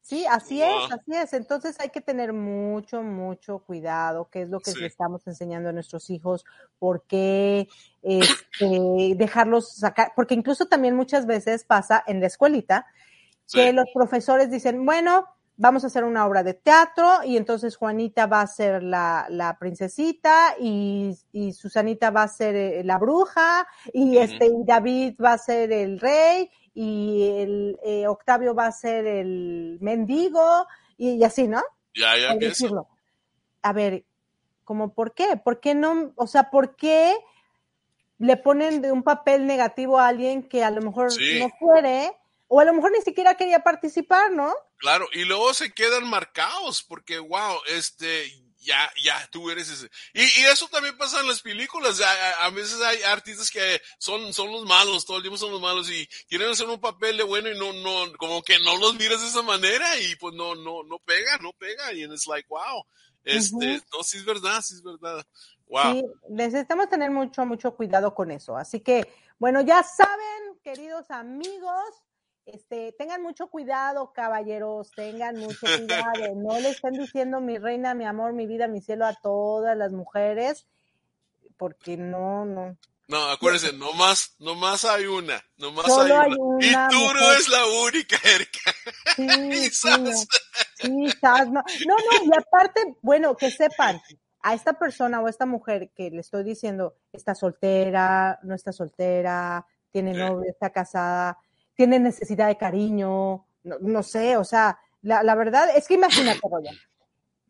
Sí, así Wow. es, así es. Entonces hay que tener mucho, mucho cuidado, qué es lo que Sí. le estamos enseñando a nuestros hijos, por qué este, dejarlos sacar, porque incluso también muchas veces pasa en la escuelita que Sí. los profesores dicen, bueno, vamos a hacer una obra de teatro y entonces Juanita va a ser la, la princesita y, y Susanita va a ser eh, la bruja y este y David va a ser el rey y el eh, Octavio va a ser el mendigo y, y así, ¿no? Ya, ya decirlo. A ver, ¿cómo por qué? ¿Por qué no? O sea, ¿por qué le ponen de un papel negativo a alguien que a lo mejor Sí. no quiere o a lo mejor ni siquiera quería participar, ¿no? Claro, y luego se quedan marcados porque, wow, este, ya, ya, tú eres ese. Y, y eso también pasa en las películas. A, a- a veces hay artistas que son, son los malos, todo el tiempo son los malos y quieren hacer un papel de bueno y no, no, como que no los miras de esa manera y pues no, no, no pega, no pega. Y es like, wow, este, Ujú. no, sí es verdad, sí es verdad. Wow. Sí, necesitamos tener mucho, mucho cuidado con eso. Así que, bueno, ya saben, queridos amigos, este, tengan mucho cuidado, caballeros, tengan mucho cuidado. No le estén diciendo mi reina, mi amor, mi vida, mi cielo a todas las mujeres, porque no, no. No, acuérdense, no más, no más hay una, no más Solo hay hay una. y tú no es la única, Erika. Sí, sí, Quizás. no. Sí, no. no, no, y aparte, bueno, que sepan, a esta persona o a esta mujer que le estoy diciendo, está soltera, no está soltera, tiene novio, está casada, tiene necesidad de cariño, no, no sé, o sea, la, la verdad es que imagínate, Roya,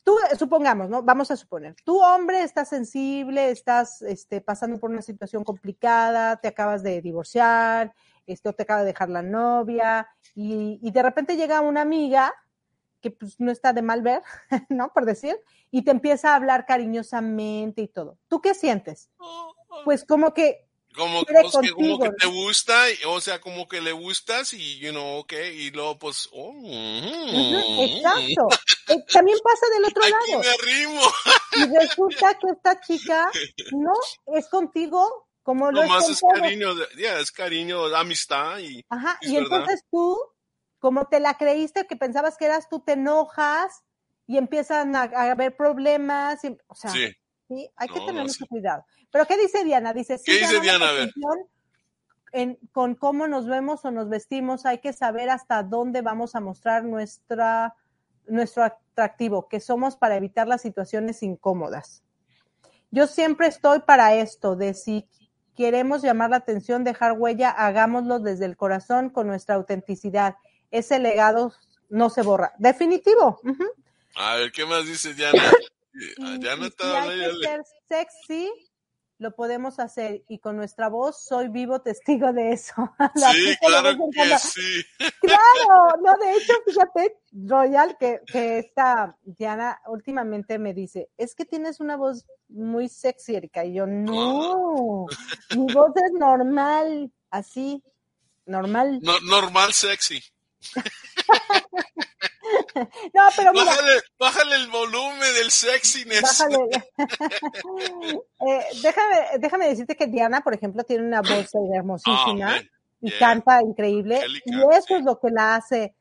tú, supongamos, ¿no? Vamos a suponer, tú hombre estás sensible, estás este, pasando por una situación complicada, te acabas de divorciar, esto te acaba de dejar la novia, y, y de repente llega una amiga que pues no está de mal ver, ¿no? Por decir, y te empieza a hablar cariñosamente y todo. ¿Tú qué sientes? Pues como que, como, pues, que, como que te gusta, o sea, como que le gustas y, you know, ok, y luego pues, oh, mm, exacto. Eh, también pasa del otro Aquí lado. me. Y resulta que esta chica no es contigo como lo Nomás con es cariño, es cariño, amistad y, Ajá, y verdad. entonces tú, como te la creíste, que pensabas que eras tú, te enojas y empiezan a, a haber problemas. y- o sea, sí. Sí, hay que tener no, mucho sí. cuidado. Pero ¿qué dice Diana? Dice, sí, ¿Qué dice Diana? A ver. en- con cómo nos vemos o nos vestimos, hay que saber hasta dónde vamos a mostrar nuestra, nuestro atractivo, que somos para evitar las situaciones incómodas. Yo siempre estoy para esto, de si queremos llamar la atención, dejar huella, hagámoslo desde el corazón con nuestra autenticidad. ese legado no se borra. Definitivo. A ver, ¿qué más dice Diana? Y, está si hay que ser sexy, lo podemos hacer. Y con nuestra voz, soy vivo testigo de eso. Sí, claro que sí. Claro, no, de hecho, fíjate, Royal, que, que esta Diana últimamente me dice, es que tienes una voz muy sexy, Erika. Y yo, no, mi voz es normal, así, normal. No- normal sexy. No, pero mira, Bájale, bájale el volumen del sexiness. bájale. Eh, déjame, déjame decirte que Diana, por ejemplo, tiene una voz hermosísima man. y yeah. canta increíble. Y eso es lo que la hace,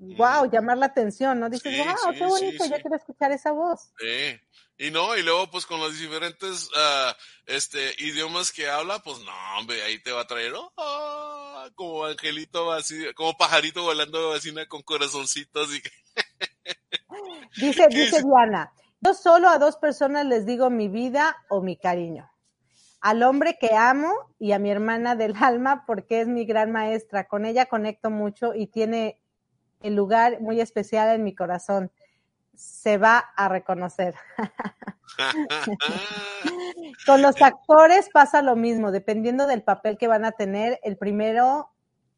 wow, llamar la atención, ¿no? Dices, Sí, wow, sí, qué bonito, sí, yo quiero escuchar esa voz. Sí. Y no, y luego pues con los diferentes ah, este idiomas que habla, pues no, hombre, ahí te va a traer oh, como angelito así, como pajarito volando ¿no? con corazoncitos y que- Dice, ¿Qué dice dice? Diana, yo solo a dos personas les digo mi vida o mi cariño. Al hombre que amo y a mi hermana del alma porque es mi gran maestra. Con ella conecto mucho y tiene el lugar muy especial en mi corazón. Se va a reconocer. Con los actores pasa lo mismo, dependiendo del papel que van a tener. El primero,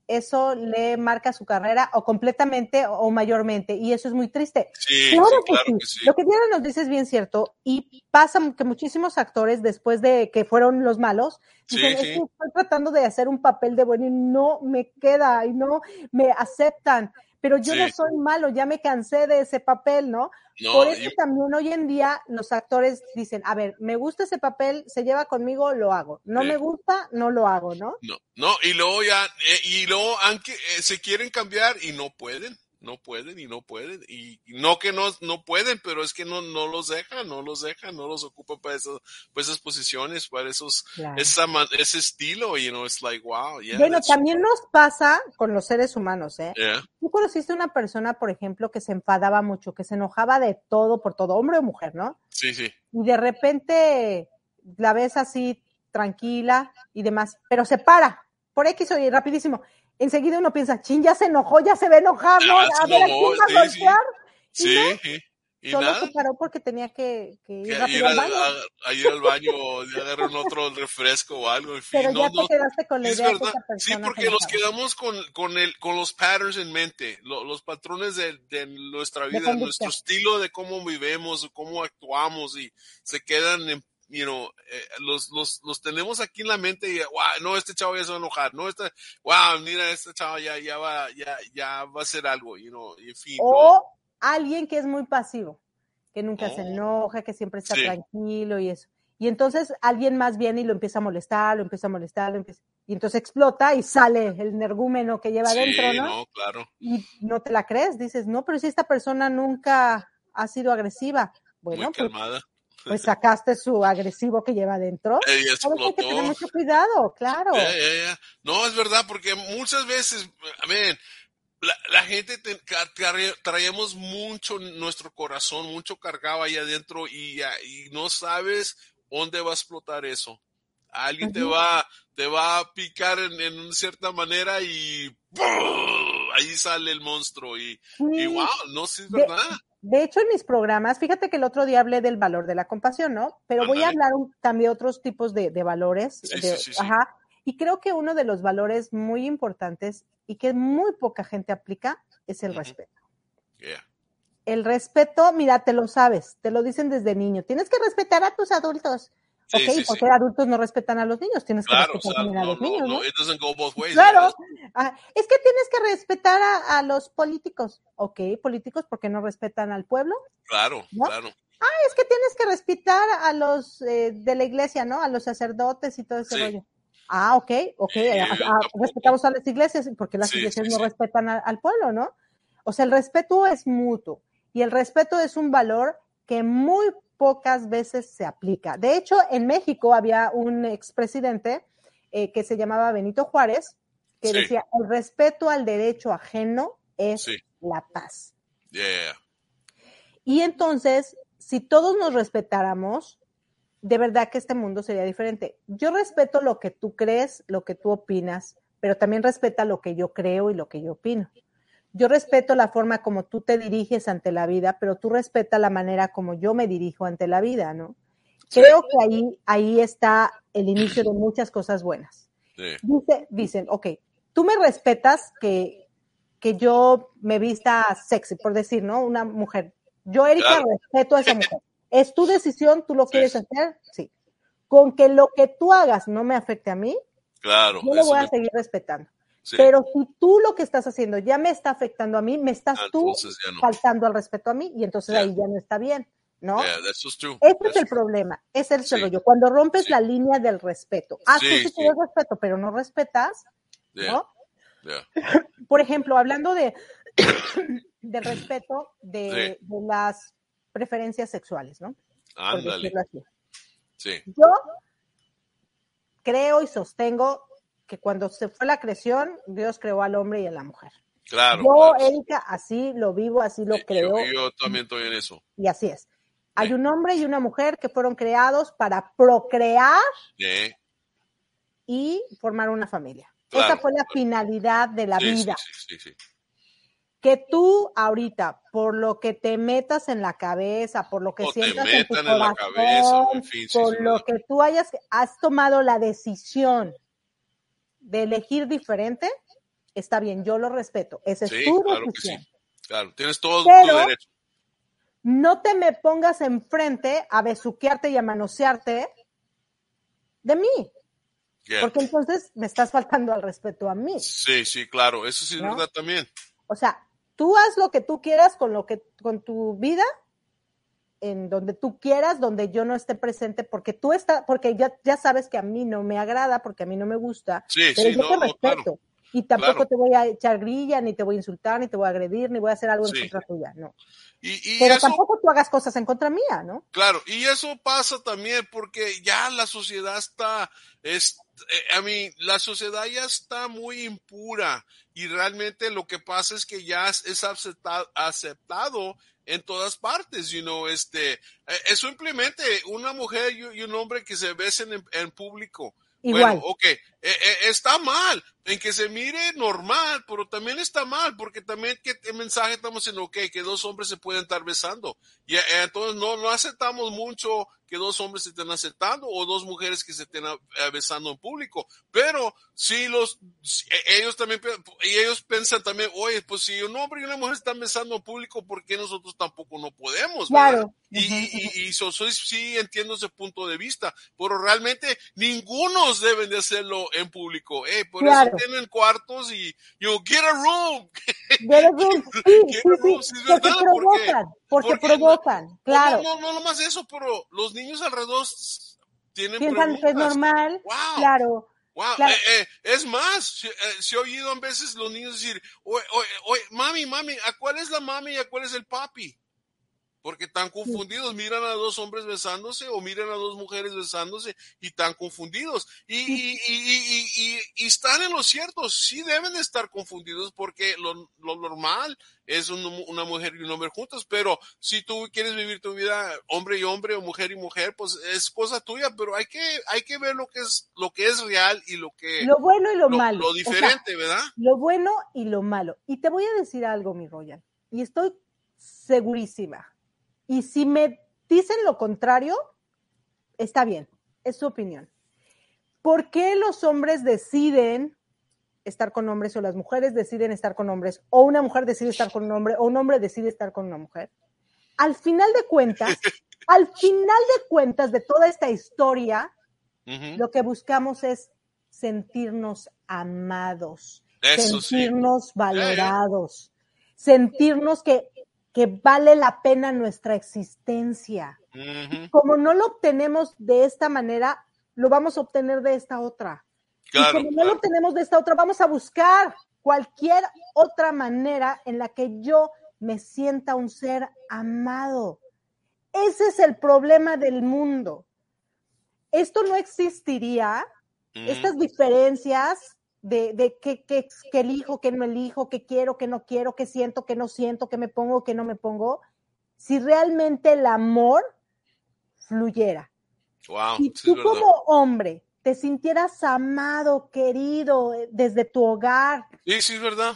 eso le marca su carrera o completamente o mayormente, y eso es muy triste. Sí, Claro, sí, que, claro sí. que sí. Lo que Diana nos dice es bien cierto, y pasa que muchísimos actores, después de que fueron los malos, dicen, es que estoy tratando de hacer un papel de bueno y no me queda, y no me aceptan, pero yo no soy malo, ya me cansé de ese papel, ¿no? No, Por eso también hoy en día los actores dicen, a ver, me gusta ese papel, se lleva conmigo, lo hago. No Sí. me gusta, no lo hago, ¿no? No, no, y luego ya, eh, y luego aunque eh, se quieren cambiar y no pueden, no pueden y no pueden, y no que no, no pueden, pero es que no, no los dejan, no los dejan, no los ocupan para, eso, para esas posiciones, para esos, Claro. esa, ese estilo, you know, it's like, wow, yeah. bueno, también nos pasa con los seres humanos, ¿eh? yeah, Tú conociste una persona, por ejemplo, que se enfadaba mucho, que se enojaba de todo por todo, hombre o mujer, ¿no? sí, sí, Y de repente la ves así tranquila y demás, pero se para, por X o Y, rapidísimo. Enseguida uno piensa, chin, ya se enojó, ya se ve enojar, ¿no? A ver, ¿a quién va a sí, sí. golpear? Y sí, no, sí. y Solo nada, se paró porque tenía que, que ir rápido ir al a, baño. a- a ir al baño o de agarrar un otro refresco o algo, en fin, Pero no, ya no, te quedaste con la idea verdad. esa Sí, persona se porque nos quedamos con, con, el, con los patterns en mente, lo- los patrones de, de nuestra vida, conducta. nuestro estilo de cómo vivemos, cómo actuamos y se quedan en, you know, eh, los, los, los tenemos aquí en la mente y, wow, no, este chavo ya se va a enojar, no, este, wow, mira, este chavo ya, ya va, ya, ya va a hacer algo, you know, y en fin. no. O alguien que es muy pasivo, que nunca se Oh. enoja, que siempre está Sí. tranquilo y eso. Y entonces alguien más viene y lo empieza a molestar, lo empieza a molestar, lo empieza... y entonces explota y sale el energúmeno que lleva Sí, adentro, ¿no? no, claro. Y no te la crees, dices, no, pero si esta persona nunca ha sido agresiva, bueno, Muy pues, calmada. pues sacaste su agresivo que lleva adentro. Eh, hay que tener mucho cuidado, claro. No, es verdad, porque muchas veces, man, la, la gente te- traemos mucho nuestro corazón, mucho cargado ahí adentro y, y no sabes dónde va a explotar eso. Alguien te va, te va a picar en, en una cierta manera y ¡pum! ahí sale el monstruo y, y Sí. wow, no sé, es verdad. De hecho, en mis programas, fíjate que el otro día hablé del valor de la compasión, ¿no? Pero voy a hablar un- también de otros tipos de, de valores. Sí, de- sí, sí. Ajá. Y creo que uno de los valores muy importantes y que muy poca gente aplica es el respeto. Yeah. El respeto, mira, te lo sabes, te lo dicen desde niño. Tienes que respetar a tus adultos. Sí, ok, sí, porque sí. adultos no respetan a los niños, tienes que Claro, o respetar sea, también a los no, niños, ¿no? no, it doesn't go both ways. Claro. Ah, es que tienes que respetar a, a los políticos. Ok, políticos, porque no respetan al pueblo? Claro, ¿No? claro. es que tienes que respetar a los eh, de la iglesia, ¿no? A los sacerdotes y todo ese rollo. Ah, ok, ok. Respetamos a las iglesias porque las iglesias no respetan a- al pueblo, ¿no? O sea, el respeto es mutuo y el respeto es un valor que muy pocas veces se aplica. De hecho, en México había un expresidente eh, que se llamaba Benito Juárez que Sí. decía, el respeto al derecho ajeno es Sí. la paz. Yeah. Y entonces, si todos nos respetáramos, de verdad que este mundo sería diferente. Yo respeto lo que tú crees, lo que tú opinas, pero también respeta lo que yo creo y lo que yo opino. Yo respeto la forma como tú te diriges ante la vida, pero tú respeta la manera como yo me dirijo ante la vida, ¿no? Creo que ahí, ahí está el inicio de muchas cosas buenas. Sí. Dice, dicen, ok, tú me respetas que, que yo me vista sexy, por decir, ¿no? Una mujer. Yo, Erika, Claro. respeto a esa mujer. Es tu decisión, tú lo quieres sí. hacer, sí. Con que lo que tú hagas no me afecte a mí, Claro. yo lo voy a me- seguir respetando. Sí. Pero si tú lo que estás haciendo ya me está afectando a mí, me estás Ah, tú no. faltando al respeto a mí y entonces ahí ya no está bien, ¿no? Yeah, that's just true. Ese es el problema, ese es el Sí. rollo. Cuando rompes Sí. la línea del respeto, ah, tú Sí, respeto, pero no respetas, Yeah, ¿no? Por ejemplo, hablando de del respeto de, de las preferencias sexuales, ¿no? Ándale. Yo creo y sostengo que cuando se fue la creación, Dios creó al hombre y a la mujer. claro. Yo, claro. Erika, así lo vivo, así lo creo Yo, yo también estoy en eso. y así es. Hay Sí. un hombre y una mujer que fueron creados para procrear Sí, y formar una familia. Claro, Esa fue la claro. finalidad de la sí, vida. sí, sí, sí. Que tú ahorita, por lo que te metas en la cabeza, por lo que O te sientas en tu metan en la corazón, cabeza, en fin, por lo que tú hayas, has tomado la decisión de elegir diferente, está bien, yo lo respeto. Esa es Sí, tu claro que sí. Claro, tienes todo Pero- tu derecho. No te me pongas enfrente a besuquearte y a manosearte de mí, Yeah. porque entonces me estás faltando al respeto a mí. Sí, sí, claro. Eso sí es ¿No? verdad también. O sea, tú haz lo que tú quieras con lo que con tu vida en donde tú quieras, donde yo no esté presente, porque tú estás, porque ya, ya sabes que a mí no me agrada, porque a mí no me gusta, Sí, pero sí, yo no, te respeto. claro. Y tampoco Claro. te voy a echar grilla, ni te voy a insultar, ni te voy a agredir, ni voy a hacer algo en contra tuya, no. Y, y Pero eso, tampoco tú hagas cosas en contra mía, ¿no? claro, y eso pasa también porque ya la sociedad está, es, eh, a mí, la sociedad ya está muy impura y realmente lo que pasa es que ya es, es aceptado, aceptado en todas partes, you know, este, eh, es simplemente una mujer y, y un hombre que se besen en, en público. Igual. Bueno, ok, eh, eh, está mal en que se mire normal, pero también está mal porque también qué qué mensaje estamos haciendo, ok, que dos hombres se pueden estar besando. Y eh, entonces no, no aceptamos mucho que dos hombres se estén aceptando o dos mujeres que se estén eh, besando en público. Pero si los, eh, ellos también, y ellos piensan también, oye, pues si un hombre y una mujer están besando en público, ¿por qué nosotros tampoco no podemos? Claro. Y, y, y, y so- soy, sí entiendo ese punto de vista, pero realmente ningunos deben de hacerlo en público. Eh, por Claro. eso tienen cuartos y, you know, get a room. Get a room. Sí, Get sí, a sí, room, sí, es porque verdad, provocan, porque porque- provocan, claro. No, no, no, nomás eso, pero los niños alrededor tienen Piensan que es normal, Wow. claro. Wow, Claro. eh, eh, es más, se, eh, se ha oído a veces los niños decir, oye, oye, oye, mami, mami, ¿a cuál es la mami y a cuál es el papi? Porque están confundidos, miran a dos hombres besándose o miran a dos mujeres besándose y están confundidos. Y, y, y, y, están en lo cierto, sí deben de estar confundidos porque lo, lo normal es un- una mujer y un hombre juntos, pero si tú quieres vivir tu vida hombre y hombre o mujer y mujer, pues es cosa tuya, pero hay que, hay que ver lo que es, lo que es real y lo que, Lo bueno y lo, lo, malo. lo O sea, diferente, ¿verdad? lo bueno y lo malo. Y te voy a decir algo, mi Royal, y estoy segurísima. Y si me dicen lo contrario, está bien, es su opinión. ¿Por qué los hombres deciden estar con hombres o las mujeres deciden estar con hombres o una mujer decide estar con un hombre o un hombre decide estar con una mujer? Al final de cuentas, al final de cuentas de toda esta historia, lo que buscamos es sentirnos amados, Eso sí. sentirnos valorados, sentirnos que, que vale la pena nuestra existencia. Como no lo obtenemos de esta manera, lo vamos a obtener de esta otra. Claro, y como no lo obtenemos de esta otra, vamos a buscar cualquier otra manera en la que yo me sienta un ser amado. Ese es el problema del mundo. Esto no existiría estas diferencias de, de qué, qué- qué elijo, qué no elijo, qué quiero, qué no quiero, qué siento, qué no siento, qué me pongo, qué no me pongo, si realmente el amor fluyera. Wow, Si tú verdad. como hombre te sintieras amado, querido eh, desde tu hogar, Sí, sí, es verdad.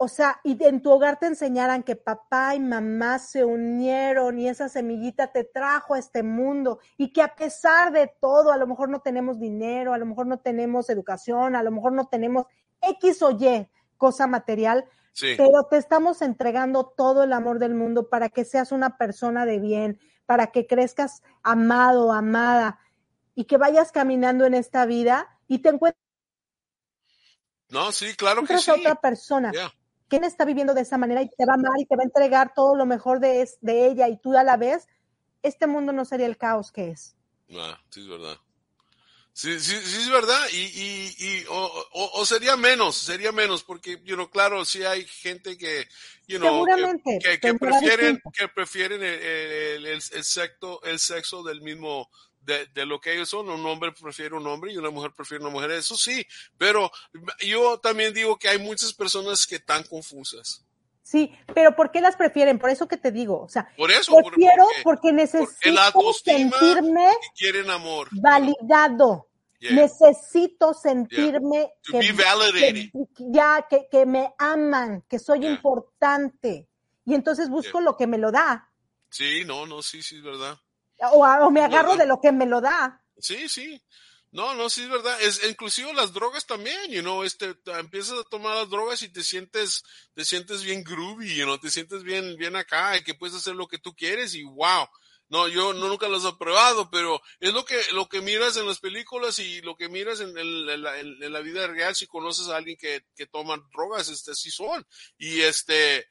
O sea, y en tu hogar te enseñaran que papá y mamá se unieron y esa semillita te trajo a este mundo y que a pesar de todo, a lo mejor no tenemos dinero, a lo mejor no tenemos educación, a lo mejor no tenemos X o Y cosa material, Sí. pero te estamos entregando todo el amor del mundo para que seas una persona de bien, para que crezcas amado, amada y que vayas caminando en esta vida y te encuentres No, sí, claro que sí. otra persona. Yeah. ¿Quién está viviendo de esa manera y te va a amar y te va a entregar todo lo mejor de, es- de ella y tú a la vez? Este mundo no sería el caos que es. Ah, sí, es verdad. Sí, sí, sí, es verdad. Y, y, y o, o, o sería menos, sería menos, porque, you know, claro, sí hay gente que, you know, que, que, que prefieren, distinto. que prefieren el, el, el, el sexo, el sexo del mismo, de, de lo que ellos son. Un hombre prefiere un hombre y una mujer prefiere una mujer. Eso sí, pero yo también digo que hay muchas personas que están confusas. Sí, pero ¿por qué las prefieren? Por eso que te digo, o sea, Por eso, prefiero porque, necesito sentirme y quieren amor. validado. Yeah. Necesito sentirme validated. que- ya que, que me aman, que soy Yeah. importante. Y entonces busco lo que me lo da. Sí, no, no, sí, sí, es verdad. O, o me agarro ¿Verdad? de lo que me lo da. Sí, sí. No, no, sí es verdad. Es inclusive las drogas también, you know, este, empiezas a tomar las drogas y te sientes, te sientes bien groovy, you know, te sientes bien, bien acá y que puedes hacer lo que tú quieres y wow. No, yo no, nunca los he probado, pero es lo que, lo que miras en las películas y lo que miras en, en- en la, en- la vida real si conoces a alguien que, que toma drogas, este, así son. Y este,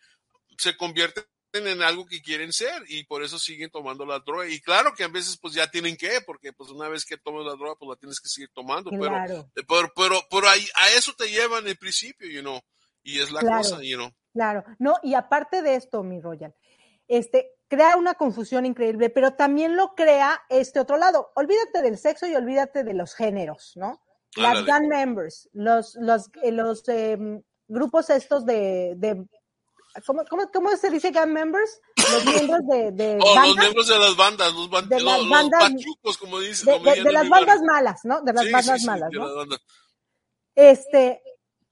se convierten en algo que quieren ser y por eso siguen tomando la droga. Y claro que a veces pues ya tienen que, porque pues una vez que tomas la droga pues la tienes que seguir tomando, pero, Claro, pero, pero, pero ahí, a eso te llevan en el principio, you know, y es la Claro. cosa, you know. claro. No, y aparte de esto, mi Royal, este, crea una confusión increíble, pero también lo crea este otro lado. Olvídate del sexo y olvídate de los géneros, ¿no? Las Ándale. gang members, los, los, eh, los em, grupos estos de, de ¿cómo, cómo, cómo se dice gang members? Los miembros de, de Oh, los bandas, miembros de las bandas, los, ban- De las los, los bandas- pachucos, como dice. de, como de- dirían de en las bandas malas, ¿no? De las Sí, bandas sí, sí, malas, ¿no? Este,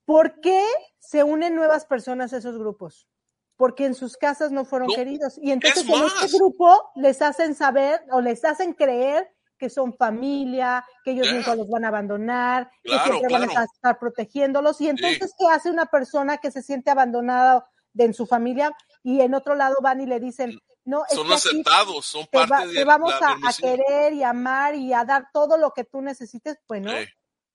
¿por qué se unen nuevas personas a esos grupos? Porque en sus casas no fueron No, queridos. Y entonces es en este grupo les hacen saber o les hacen creer que son familia, que ellos Yeah. nunca los van a abandonar, Claro, que siempre van a estar protegiéndolos. Y entonces, ¿qué hace una persona que se siente abandonada de en su familia y en otro lado van y le dicen, no, es Son que aquí aceptados, son te, parte va- de te vamos la a, a querer y amar y a dar todo lo que tú necesites, bueno, Sí.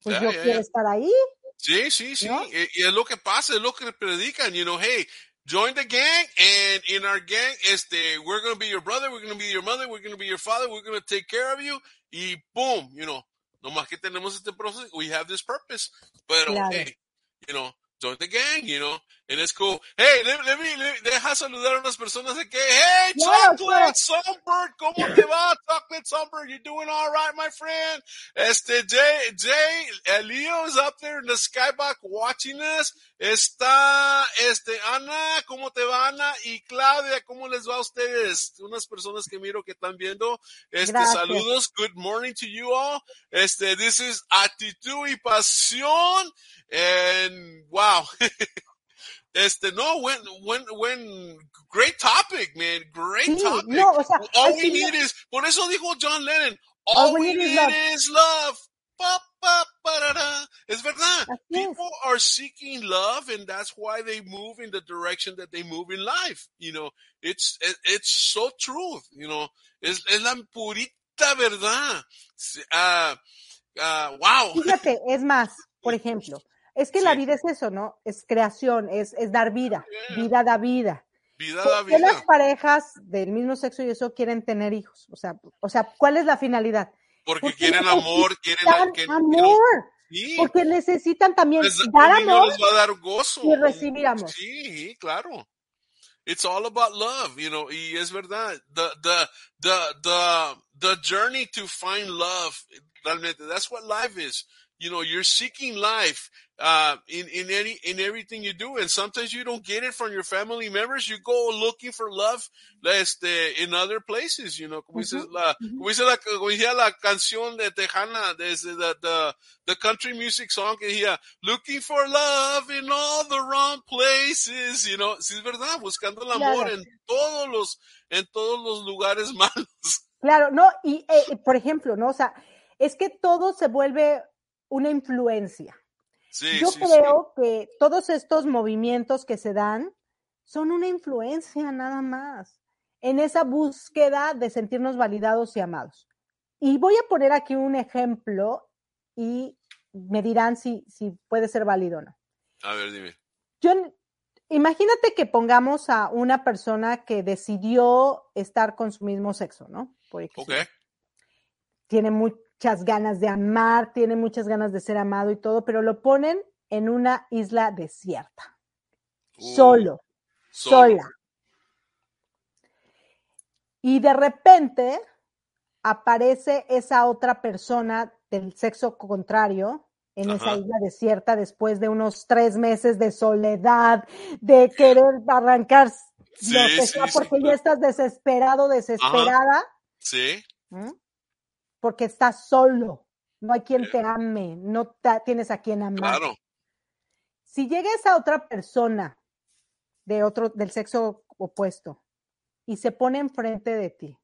pues yo quiero estar ahí. Sí, sí, sí. ¿No? Y, y es lo que pasa, es lo que predican, you know, hey, join the gang and in our gang, este, we're going to be your brother, we're going to be your mother, we're going to be your father, we're going to take care of you y boom, you know, nomás que tenemos este proceso, we have this purpose, pero Claro. hey, you know, join the gang, you know, and it's cool. Hey, let, let me, let- deja saludar a unas personas de que, hey, Chocolate. Songbird, ¿cómo te va? Chocolate Songbird, you doing all right, my friend? Este, Jay, Jay, Leo is up there in the skybox watching us. Está, este, Ana, ¿cómo te va, Ana? Y Claudia, ¿cómo les va a ustedes? Unas personas que miro que están viendo. Este, Gracias. saludos. Good morning to you all. Este, this is Actitud y Pasión. And wow. Este, no, when, when, when, great topic, man. Great Sí, topic. no, o sea, all al we need is, por eso dijo John Lennon, all, we need, is love. Pa, pa, parara. Es verdad. Así es. People are seeking love and that's why they move in the direction that they move in life. You know, it's, it- it's so truth, you know, es, es la purita verdad. Ah, ah, wow. Fíjate, es más, por ejemplo, es que la vida es eso, ¿no? Es creación, es, es dar vida. Vida da vida. Vida ¿Por da qué las parejas del mismo sexo y eso quieren tener hijos? O sea, o sea, ¿cuál es la finalidad? Porque Porque quieren amor, quieren amor, sí, porque necesitan también les- dar amor. les va a dar gozo. y recibir amor. Sí, claro. It's all about love, you know, y es verdad. The, the, the, the, the journey to find love, realmente, that's what life is. You know, you're seeking life, uh, in, in any, in everything you do. And sometimes you don't get it from your family members. You go looking for love, este, in other places, you know, como dice la, como dice la, como la canción de Tejana, desde the, the, the country music song que decía, looking for love in all the wrong places, you know, sí es verdad, buscando el amor Claro. en todos los, en todos los lugares malos. Claro, no, y eh, por ejemplo, ¿no? O sea, es que todo se vuelve una influencia. Sí, Yo sí, sí. creo que todos estos movimientos que se dan son una influencia nada más en esa búsqueda de sentirnos validados y amados. Y voy a poner aquí un ejemplo y me dirán si, si puede ser válido o no. A ver, dime. Yo, imagínate que pongamos a una persona que decidió estar con su mismo sexo, ¿no? Por ejemplo tiene muchas ganas de amar, tiene muchas ganas de ser amado y todo, pero lo ponen en una isla desierta, Uh, solo, solo. sola. Y de repente aparece esa otra persona del sexo contrario en esa isla desierta después de unos tres meses de soledad, de querer arrancar Sí, lo que sí, sea, sí, porque ya estás desesperado, desesperada. Sí, ¿m? Porque estás solo, no hay quien te ame, no tienes a quien amar. claro. Si llega esa otra persona de otro, del sexo opuesto y se pone enfrente de ti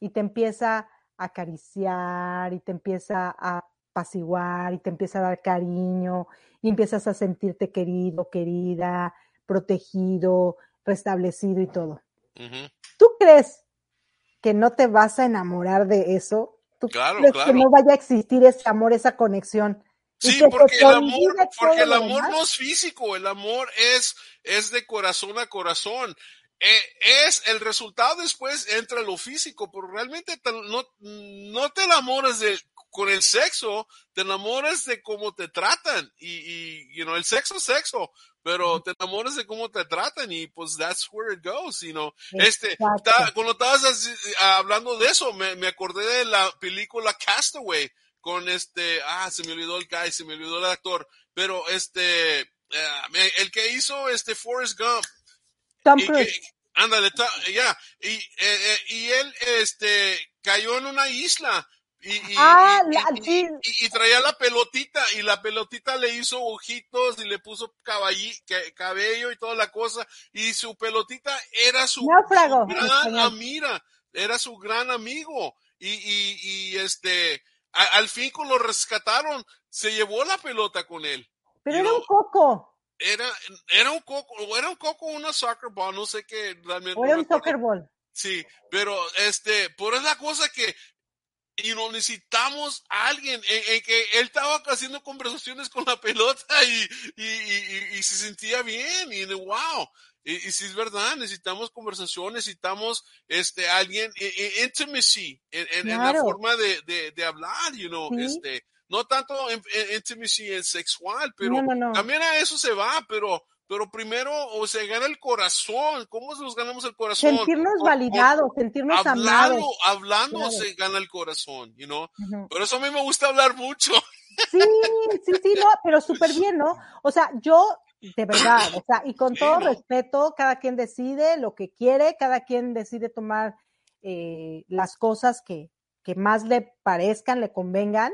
y te empieza a acariciar y te empieza a apaciguar y te empieza a dar cariño y empiezas a sentirte querido, querida, protegido, restablecido y todo. ¿Tú crees que no te vas a enamorar de eso? ¿Tú Claro, crees claro. que no vaya a existir ese amor, esa conexión? Sí, porque el amor, olvide porque todo el lo amor demás. no es físico, el amor es, es de corazón a corazón. Eh, es el resultado después entra lo físico, pero realmente te- no, no te enamoras de, con el sexo, te enamoras de cómo te tratan y, y you know, el sexo es sexo, pero te enamoras de cómo te tratan y pues that's where it goes, you know. Este, ta- cuando estabas así, ah, hablando de eso, me, me acordé de la película Castaway con este, ah, se me olvidó el guy, se me olvidó el actor, pero este, me- el que hizo este Forrest Gump, Tom Cruise. ándale, ya, y, eh, eh, y él, este, cayó en una isla. Y, y- Ah, y- la- y- traía la pelotita y la pelotita le hizo ojitos y le puso caballi- ca- cabello y toda la cosa y su pelotita era su, Náufrago, su en gran amiga, era su gran amigo y, y, y este a- al fin cuando lo rescataron se llevó la pelota con él. Pero era un coco, era era un coco o era un coco una soccer ball no sé qué realmente o era un soccer ball. Sí, pero este, por es la cosa que y no necesitamos a alguien en, en que él estaba haciendo conversaciones con la pelota y, y, y, y- se sentía bien y de wow. Y, si es verdad, necesitamos conversación, necesitamos este alguien, i- i- intimacy en, en- en la Claro. forma de, de, de hablar, you know, Sí. este, no tanto en- intimacy en sexual, pero No, no, no. también a eso se va, pero, pero primero o se gana el corazón. ¿Cómo nos ganamos el corazón? Sentirnos validados, sentirnos hablando, amados. hablando Claro. se gana el corazón, you know. Por eso a mí me gusta hablar mucho. Sí, sí, sí, no, pero súper bien, ¿no? O sea, yo, de verdad, o sea, y con todo respeto, cada quien decide lo que quiere, cada quien decide tomar eh, las cosas que, que más le parezcan, le convengan,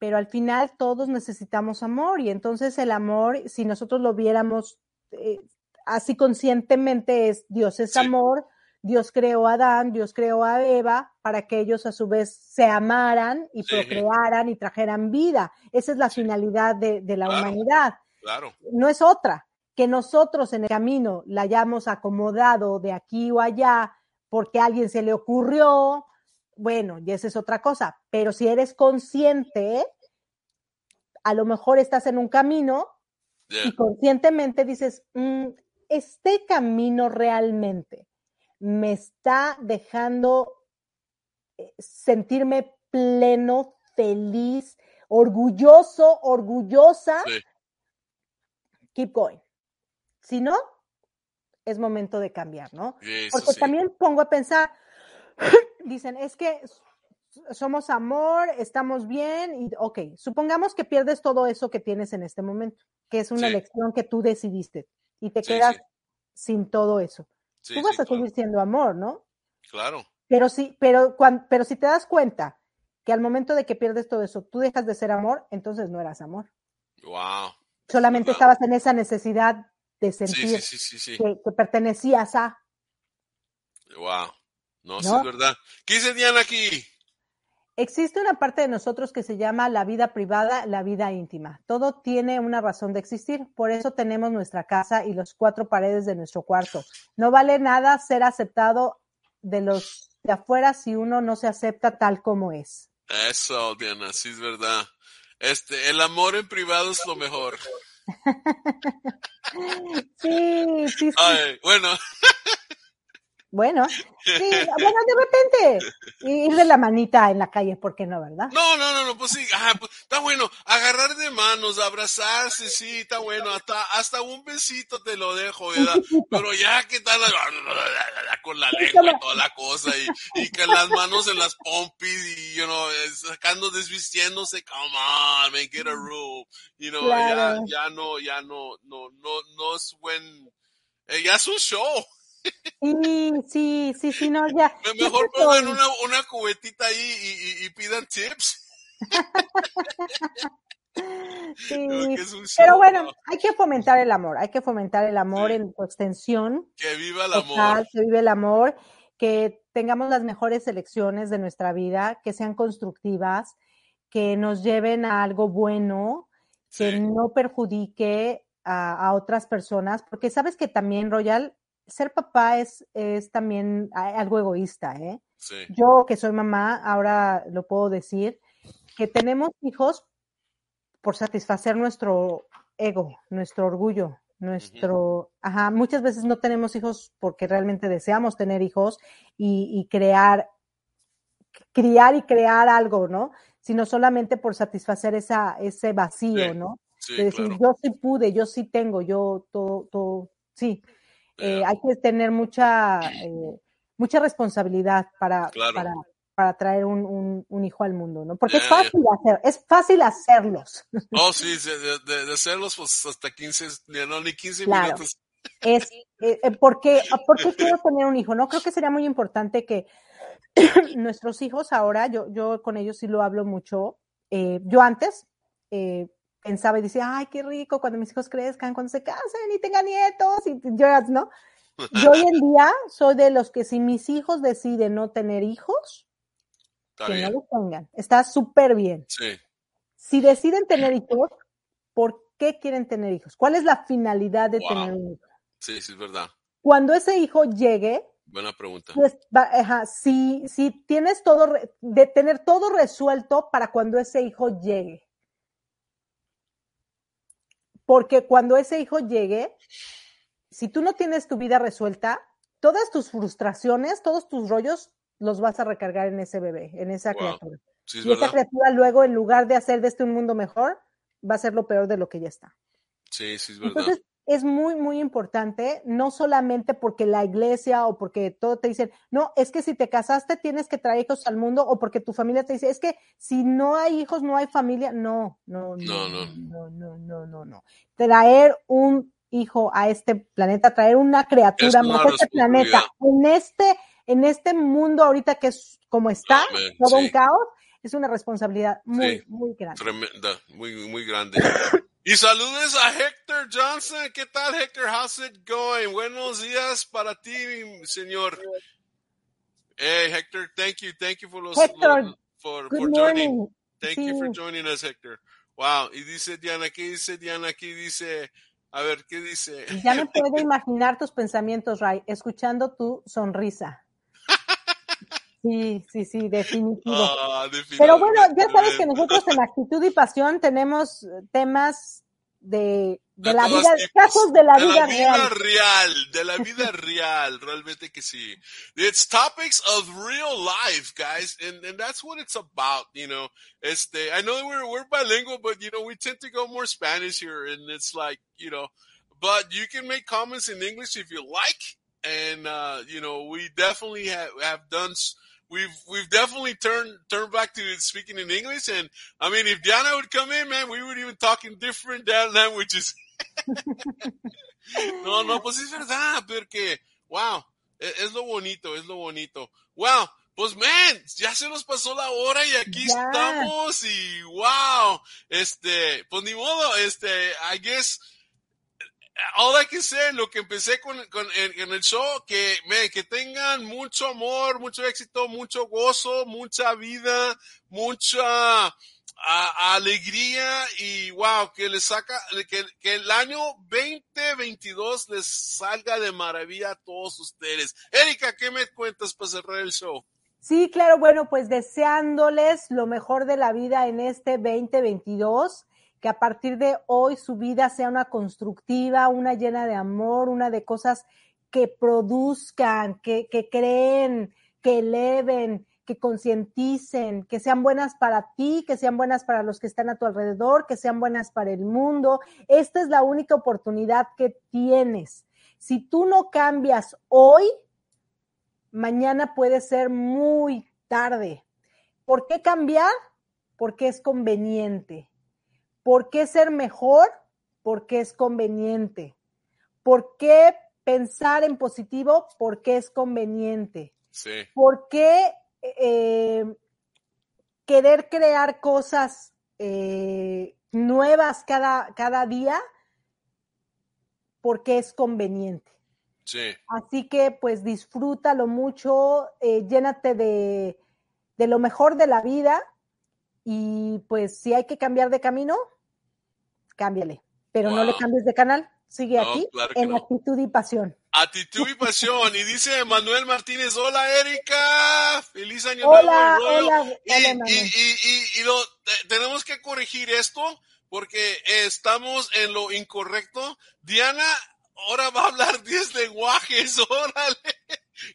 pero al final todos necesitamos amor y entonces el amor, si nosotros lo viéramos eh, así conscientemente, es Dios es Sí. amor, Dios creó a Adán, Dios creó a Eva para que ellos a su vez se amaran y Sí. procrearan y trajeran vida. Esa es la finalidad de, de la Claro. humanidad. Claro, No es otra. Que nosotros en el camino la hayamos acomodado de aquí o allá porque a alguien se le ocurrió, bueno, y esa es otra cosa. Pero si eres consciente, a lo mejor estás en un camino yeah, y conscientemente dices, "Mm, este camino realmente me está dejando eh, sentirme pleno, feliz, orgulloso, orgullosa, sí, keep going. Si no, es momento de cambiar, ¿no? eso Porque sí. también pongo a pensar, dicen, es que somos amor, estamos bien y ok, supongamos que pierdes todo eso que tienes en este momento, que es una Sí. elección que tú decidiste y te Sí, quedas sí. sin todo eso. Tú vas a seguir claro. siendo amor, ¿no? Claro. Pero sí, pero cuan- pero si te das cuenta que al momento de que pierdes todo eso, tú dejas de ser amor, entonces no eras amor. Wow. Solamente estabas en esa necesidad de sentir. Que, que pertenecías a. Wow. No, sí es verdad. ¿Qué dice Diana aquí? Existe una parte de nosotros que se llama la vida privada, la vida íntima. Todo tiene una razón de existir. Por eso tenemos nuestra casa y los cuatro paredes de nuestro cuarto. No vale nada ser aceptado de los de afuera si uno no se acepta tal como es. Eso, Diana, sí es verdad. Este, el amor en privado es lo mejor. Sí, sí, sí. Ay, bueno, Bueno, sí, bueno, de repente ir de la manita en la calle, ¿por qué no, verdad? no, no, no, no, pues sí, ah, pues, está bueno, agarrar de manos, abrazarse, sí, está bueno, hasta, hasta un besito te lo dejo, ¿verdad? Pero ya que tal con la lengua y toda la cosa, y, y que las manos en las pompis, y, you know, eh, sacando, desvistiéndose, come on, man, get a room, you know, Claro. ya, ya no, ya no, no, no, no es buen, eh, ya es un show. Sí, sí, sí, sí, no, ya. Me- ya Mejor pongan una, una cubetita ahí y, y- y pidan tips. Sí, pero bueno, ¿no? hay que fomentar el amor, hay que fomentar el amor Sí. en su extensión, Que viva el total, amor. que vive el amor, que tengamos las mejores elecciones de nuestra vida, que sean constructivas, que nos lleven a algo bueno, que Sí. no perjudique a, a otras personas, porque sabes que también, Royal, ser papá es, es también algo egoísta, ¿eh? Sí. Yo que soy mamá, ahora lo puedo decir, que tenemos hijos por satisfacer nuestro ego, nuestro orgullo, nuestro, ajá, muchas veces no tenemos hijos porque realmente deseamos tener hijos y, y crear, criar y crear algo, ¿no? Sino solamente por satisfacer esa, ese vacío, Sí, ¿no? Sí, de decir, claro. yo sí pude, yo sí tengo, yo todo, todo, sí. Eh, hay que tener mucha, eh, mucha responsabilidad para, Claro. para, para traer un, un, un hijo al mundo, ¿no? Porque es yeah. fácil hacer, es fácil hacerlos. Oh, sí, de, de- de- de hacerlos pues hasta 15, ya no, ni 15 Claro. minutos. Es, eh, eh, ¿por, qué, ¿por qué quiero tener un hijo? No creo que sería muy importante que nuestros hijos ahora, yo, yo con ellos sí lo hablo mucho. eh, yo antes eh, pensaba y decía, ay, qué rico cuando mis hijos crezcan, cuando se casen y tengan nietos, y yo, ¿no? Yo hoy en día soy de los que si mis hijos deciden no tener hijos, Está que no los tengan. Está súper bien. Sí, Si deciden tener hijos, ¿por qué quieren tener hijos? ¿Cuál es la finalidad de Wow. tener un hijo? sí, sí, es verdad. Cuando ese hijo llegue, Buena pregunta. pues, ajá, si, si tienes todo, de tener todo resuelto para cuando ese hijo llegue. Porque cuando ese hijo llegue, si tú no tienes tu vida resuelta, todas tus frustraciones, todos tus rollos, los vas a recargar en ese bebé, en esa Wow. criatura. Sí, es Y esa criatura luego, en lugar de hacer de este un mundo mejor, va a ser lo peor de lo que ya está. Sí, sí, es verdad. Entonces, es muy, muy importante, no solamente porque la iglesia o porque todo te dicen, no, es que si te casaste tienes que traer hijos al mundo o porque tu familia te dice, es que si no hay hijos no hay familia. No, no, No, no, no. no, no, no. Traer un hijo a este planeta, traer una criatura más a este planeta, en este, en este mundo ahorita que es como está, Amén, todo sí. un caos, es una responsabilidad muy, Sí. muy grande. Tremenda, muy, muy grande. Y saludes a Hector Johnson. ¿Qué tal, Hector? How's it going? Buenos días para ti, señor. Hey, Hector, thank you. Thank you for los, Héctor, los- for, Good for joining. morning. Thank you for Sí. joining us, Hector. Wow. Y dice Diana, ¿qué dice Diana? Aquí dice, a ver, ¿qué dice? Ya me puedo imaginar tus pensamientos, Ray, escuchando tu sonrisa. Sí, sí, sí, definitivo. Ah, Pero bueno, ya sabes que nosotros en Actitud y Pasión tenemos temas de, de De la vida, tipos. casos de la de vida la vida real. real, de la vida real, realmente que sí. It's topics of real life, guys, and, and that's what it's about, you know. Este, I know we're, we're bilingual, but you know, we tend to go more Spanish here, and it's like, you know, but you can make comments in English if you like, and, uh, you know, we definitely have, have done, s- we've we've definitely turned turned back to speaking in English. And I mean, if Diana would come in, man, we would even talk in different languages. no, no, pues es verdad, porque, wow, es, lo bonito, es lo bonito. Wow, pues man, ya se nos pasó la hora y aquí yeah. estamos y wow, este, pues ni modo, este, I guess I can say, lo que empecé con, el show, que, me, que tengan mucho amor, mucho éxito, mucho gozo, mucha vida, mucha alegría y wow, que les saca, que, que el año 2022 les salga de maravilla a todos ustedes. Erika, ¿qué me cuentas para cerrar el show? Sí, claro, bueno, pues deseándoles lo mejor de la vida en este 2022 que a partir de hoy su vida sea una constructiva, una llena de amor, una de cosas que produzcan, que, que creen, que eleven, que concienticen, que sean buenas para ti, que sean buenas para los que están a tu alrededor, que sean buenas para el mundo. Esta es la única oportunidad que tienes. Si tú no cambias hoy, mañana puede ser muy tarde. ¿Por qué cambiar? Porque es conveniente. ¿Por qué ser mejor? Porque es conveniente. ¿Por qué pensar en positivo? Porque es conveniente. Sí. ¿Por qué eh, querer crear cosas eh, nuevas cada, cada día? Porque es conveniente. Sí. Así que pues disfrútalo mucho, eh, llénate de, de lo mejor de la vida y pues si hay que cambiar de camino, cámbiale. Pero Wow. no le cambies de canal, sigue No, aquí claro en no. actitud y pasión. Actitud y pasión. Y dice Manuel Martínez, hola Erika, feliz año nuevo. hola, y, hola, y, y, y- y lo, te- tenemos que corregir esto porque estamos en lo incorrecto. Diana ahora va a hablar 10 lenguajes, órale.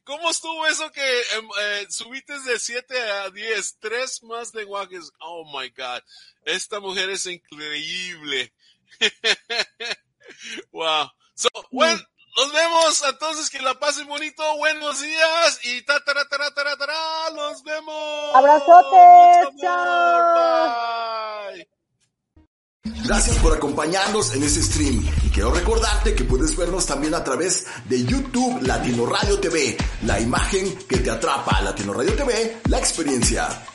¿Cómo estuvo eso que em, eh, subiste de 7 a 10? Tres más lenguajes. Oh my God. Esta mujer es increíble. wow. So, bueno, nos vemos. Entonces, que la pasen bonito. Buenos días. Y ta, tara, tara, Nos vemos. Abrazotes, amor. Bye. Gracias por acompañarnos en este stream quiero recordarte que puedes vernos también a través de YouTube Latino Radio TV, la imagen que te atrapa, Latino Radio TV, la experiencia.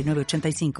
906985.